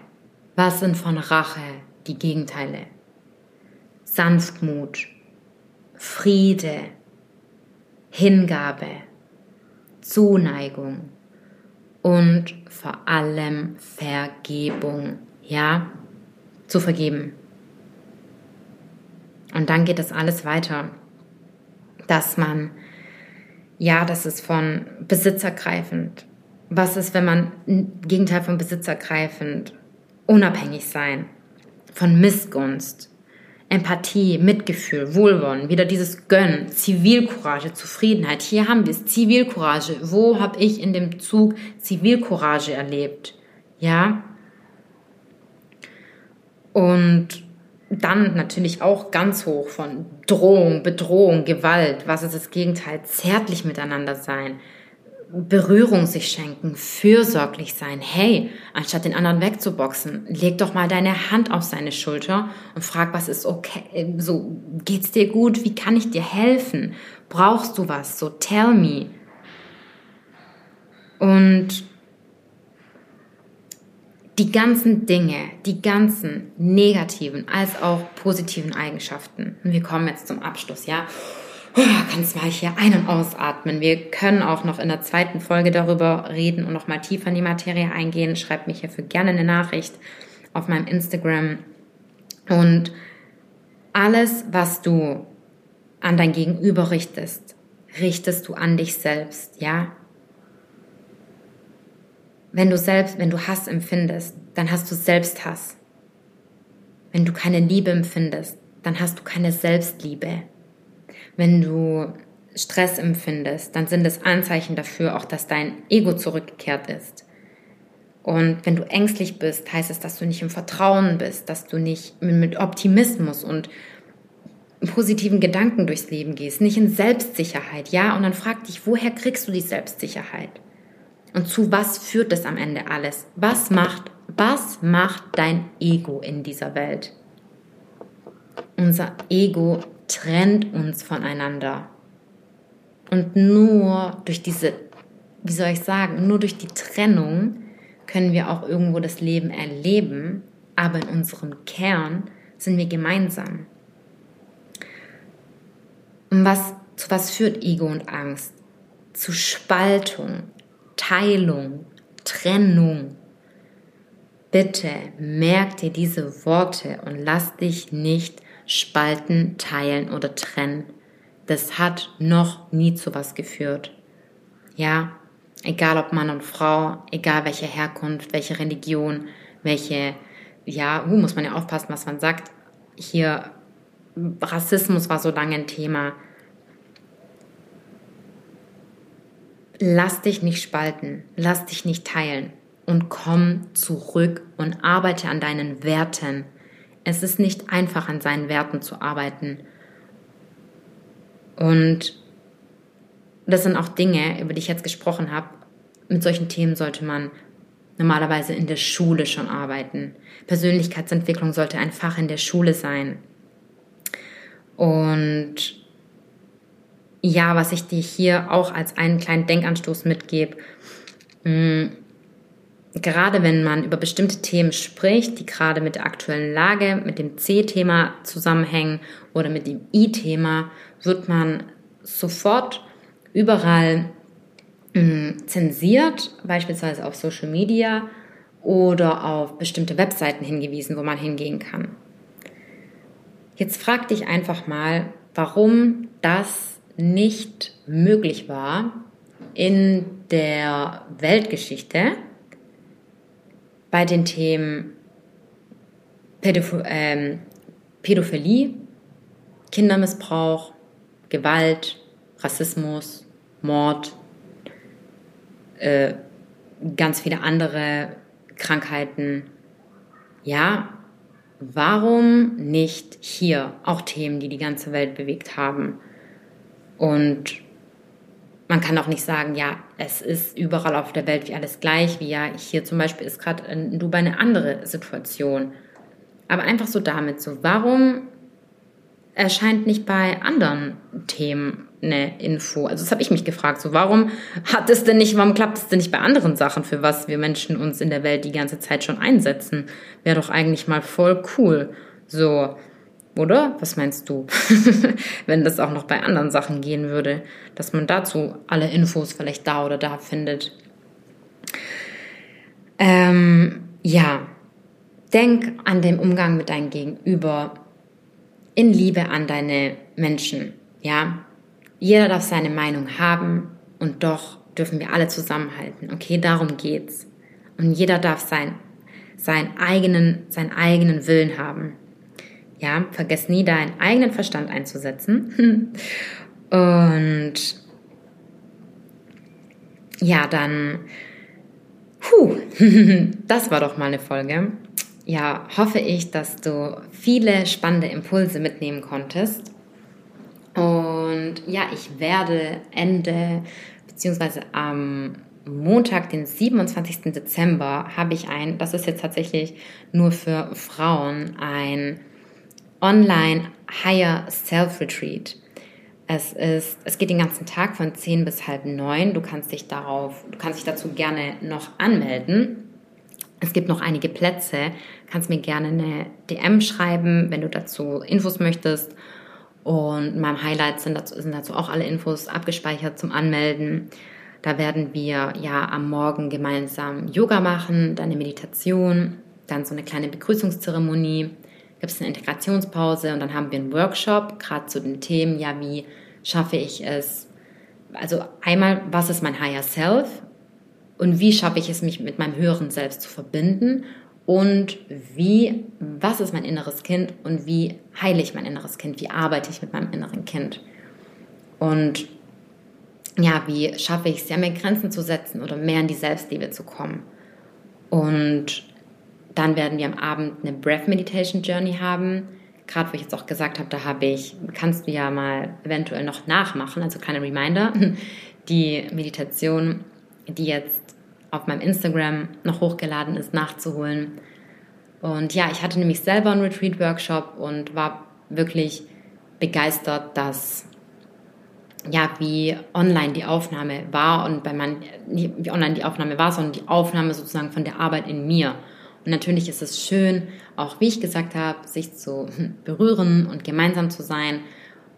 Was sind von Rache die Gegenteile? Sanftmut, Friede, Hingabe, Zuneigung und vor allem Vergebung. Ja, zu vergeben. Und dann geht das alles weiter, dass man ja, das ist von besitzergreifend. Was ist, wenn man Gegenteil von besitzergreifend? Unabhängig sein, von Missgunst, Empathie, Mitgefühl, Wohlwollen, wieder dieses Gönnen, Zivilcourage, Zufriedenheit. Hier haben wir es, Zivilcourage. Wo habe ich in dem Zug Zivilcourage erlebt? Ja? Und dann natürlich auch ganz hoch von Drohung, Bedrohung, Gewalt. Was ist das Gegenteil? Zärtlich miteinander sein. Berührung sich schenken, fürsorglich sein. Hey, anstatt den anderen wegzuboxen, leg doch mal deine Hand auf seine Schulter und frag, was ist okay, so, geht's dir gut? Wie kann ich dir helfen? Brauchst du was? So, tell me. Und die ganzen Dinge, die ganzen negativen als auch positiven Eigenschaften. Wir kommen jetzt zum Abschluss, ja. Ganz mal hier ein- und ausatmen. Wir können auch noch in der zweiten Folge darüber reden und noch mal tiefer in die Materie eingehen. Schreibt mich hierfür gerne eine Nachricht auf meinem Instagram. Und alles, was du an dein Gegenüber richtest, richtest du an dich selbst, ja? Wenn du selbst, wenn du Hass empfindest, dann hast du Selbsthass. Wenn du keine Liebe empfindest, dann hast du keine Selbstliebe. Wenn du Stress empfindest, dann sind es Anzeichen dafür auch, dass dein Ego zurückgekehrt ist. Und wenn du ängstlich bist, heißt es, dass du nicht im Vertrauen bist, dass du nicht mit Optimismus und positiven Gedanken durchs Leben gehst, nicht in Selbstsicherheit, ja? Und dann frag dich, woher kriegst du die Selbstsicherheit? Und zu was führt es am Ende alles? Was macht, was macht dein Ego in dieser Welt? Unser Ego trennt uns voneinander. Und nur durch diese, wie soll ich sagen, nur durch die Trennung können wir auch irgendwo das Leben erleben, aber in unserem Kern sind wir gemeinsam. Und was, zu was führt Ego und Angst? Zu Spaltung, Teilung, Trennung. Bitte merk dir diese Worte und lass dich nicht spalten, teilen oder trennen. Das hat noch nie zu was geführt. Ja, egal ob Mann und Frau, egal welche Herkunft, welche Religion, welche, ja, uh, muss man ja aufpassen, was man sagt. Hier, Rassismus war so lange ein Thema. Lass dich nicht spalten, lass dich nicht teilen und komm zurück und arbeite an deinen Werten. Es ist nicht einfach, an seinen Werten zu arbeiten. Und das sind auch Dinge, über die ich jetzt gesprochen habe. Mit solchen Themen sollte man normalerweise in der Schule schon arbeiten. Persönlichkeitsentwicklung sollte ein Fach in der Schule sein. Und ja, was ich dir hier auch als einen kleinen Denkanstoß mitgebe, mm, gerade wenn man über bestimmte Themen spricht, die gerade mit der aktuellen Lage, mit dem C-Thema zusammenhängen oder mit dem I-Thema, wird man sofort überall mm, zensiert, beispielsweise auf Social Media oder auf bestimmte Webseiten hingewiesen, wo man hingehen kann. Jetzt frag dich einfach mal, warum das nicht möglich war in der Weltgeschichte bei den Themen Pädoph ähm, Pädophilie, Kindermissbrauch, Gewalt, Rassismus, Mord, äh, ganz viele andere Krankheiten. Ja, warum nicht hier auch Themen, die die ganze Welt bewegt haben? Und man kann auch nicht sagen, ja, es ist überall auf der Welt wie alles gleich, wie ja hier zum Beispiel ist gerade in Dubai eine andere Situation. Aber einfach so damit, so warum erscheint nicht bei anderen Themen eine Info? Also das habe ich mich gefragt, so warum hat es denn nicht, warum klappt es denn nicht bei anderen Sachen, für was wir Menschen uns in der Welt die ganze Zeit schon einsetzen? Wäre doch eigentlich mal voll cool. So, oder? Was meinst du? Wenn das auch noch bei anderen Sachen gehen würde, dass man dazu alle Infos vielleicht da oder da findet. Ähm, ja, denk an den Umgang mit deinem Gegenüber in Liebe an deine Menschen. Ja, jeder darf seine Meinung haben und doch dürfen wir alle zusammenhalten. Okay, darum geht's. Und jeder darf sein, seinen eigenen, seinen eigenen Willen haben. Ja, vergiss nie deinen eigenen Verstand einzusetzen. Und ja, dann, puh, das war doch mal eine Folge. Ja, hoffe ich, dass du viele spannende Impulse mitnehmen konntest. Und ja, ich werde Ende, beziehungsweise am Montag, den 27. Dezember, habe ich ein, das ist jetzt tatsächlich nur für Frauen, ein Online Higher Self Retreat. Es ist, es geht den ganzen Tag von 10 bis halb 9. Du kannst dich darauf, du kannst dich dazu gerne noch anmelden. Es gibt noch einige Plätze. Kannst mir gerne eine DM schreiben, wenn du dazu Infos möchtest. Und in meinem Highlight sind dazu, sind dazu auch alle Infos abgespeichert zum Anmelden. Da werden wir ja am Morgen gemeinsam Yoga machen, dann eine Meditation, dann so eine kleine Begrüßungszeremonie gibt es eine Integrationspause und dann haben wir einen Workshop, gerade zu den Themen, ja, wie schaffe ich es, also einmal, was ist mein Higher Self und wie schaffe ich es, mich mit meinem höheren Selbst zu verbinden und wie, was ist mein inneres Kind und wie heile ich mein inneres Kind, wie arbeite ich mit meinem inneren Kind und ja, wie schaffe ich es, ja, mehr Grenzen zu setzen oder mehr in die Selbstliebe zu kommen. Und dann werden wir am Abend eine Breath Meditation Journey haben. Gerade wo ich jetzt auch gesagt habe, da habe ich, kannst du ja mal eventuell noch nachmachen, also kleine Reminder, die Meditation, die jetzt auf meinem Instagram noch hochgeladen ist, nachzuholen. Und ja, ich hatte nämlich selber einen Retreat-Workshop und war wirklich begeistert, dass ja, wie online die Aufnahme war und bei man, wie online die Aufnahme war, sondern die Aufnahme sozusagen von der Arbeit in mir. Und natürlich ist es schön, auch wie ich gesagt habe, sich zu berühren und gemeinsam zu sein.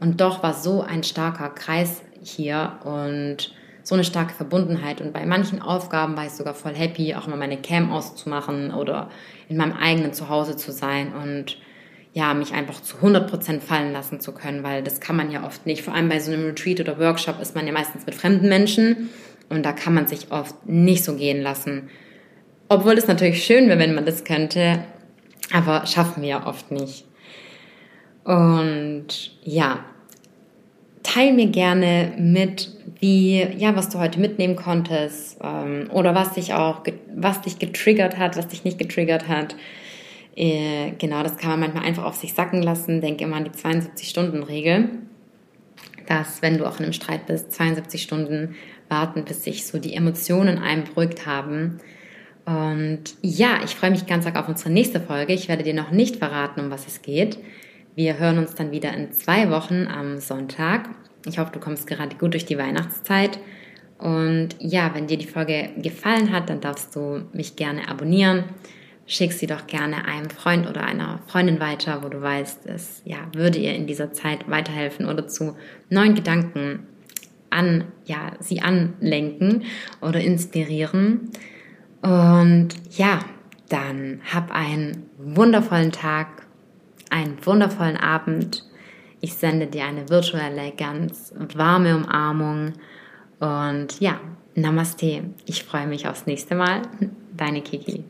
Und doch war so ein starker Kreis hier und so eine starke Verbundenheit. Und bei manchen Aufgaben war ich sogar voll happy, auch mal meine Cam auszumachen oder in meinem eigenen Zuhause zu sein und ja, mich einfach zu 100% fallen lassen zu können, weil das kann man ja oft nicht. Vor allem bei so einem Retreat oder Workshop ist man ja meistens mit fremden Menschen und da kann man sich oft nicht so gehen lassen. Obwohl es natürlich schön wäre, wenn man das könnte, aber schaffen wir ja oft nicht. Und ja, teil mir gerne mit, wie, ja, was du heute mitnehmen konntest ähm, oder was dich auch, was dich getriggert hat, was dich nicht getriggert hat. Äh, genau, das kann man manchmal einfach auf sich sacken lassen. Denke immer an die 72-Stunden-Regel, dass wenn du auch in einem Streit bist, 72 Stunden warten, bis sich so die Emotionen einberuhigt haben Und ja, ich freue mich ganz arg auf unsere nächste Folge. Ich werde dir noch nicht verraten, um was es geht. Wir hören uns dann wieder in zwei Wochen am Sonntag. Ich hoffe, du kommst gerade gut durch die Weihnachtszeit. Und ja, wenn dir die Folge gefallen hat, dann darfst du mich gerne abonnieren. Schick sie doch gerne einem Freund oder einer Freundin weiter, wo du weißt, es ja, würde ihr in dieser Zeit weiterhelfen oder zu neuen Gedanken an, ja, sie anlenken oder inspirieren. Und ja, dann hab einen wundervollen Tag, einen wundervollen Abend. Ich sende dir eine virtuelle, ganz warme Umarmung. Und ja, Namaste. Ich freue mich aufs nächste Mal. Deine Kiki.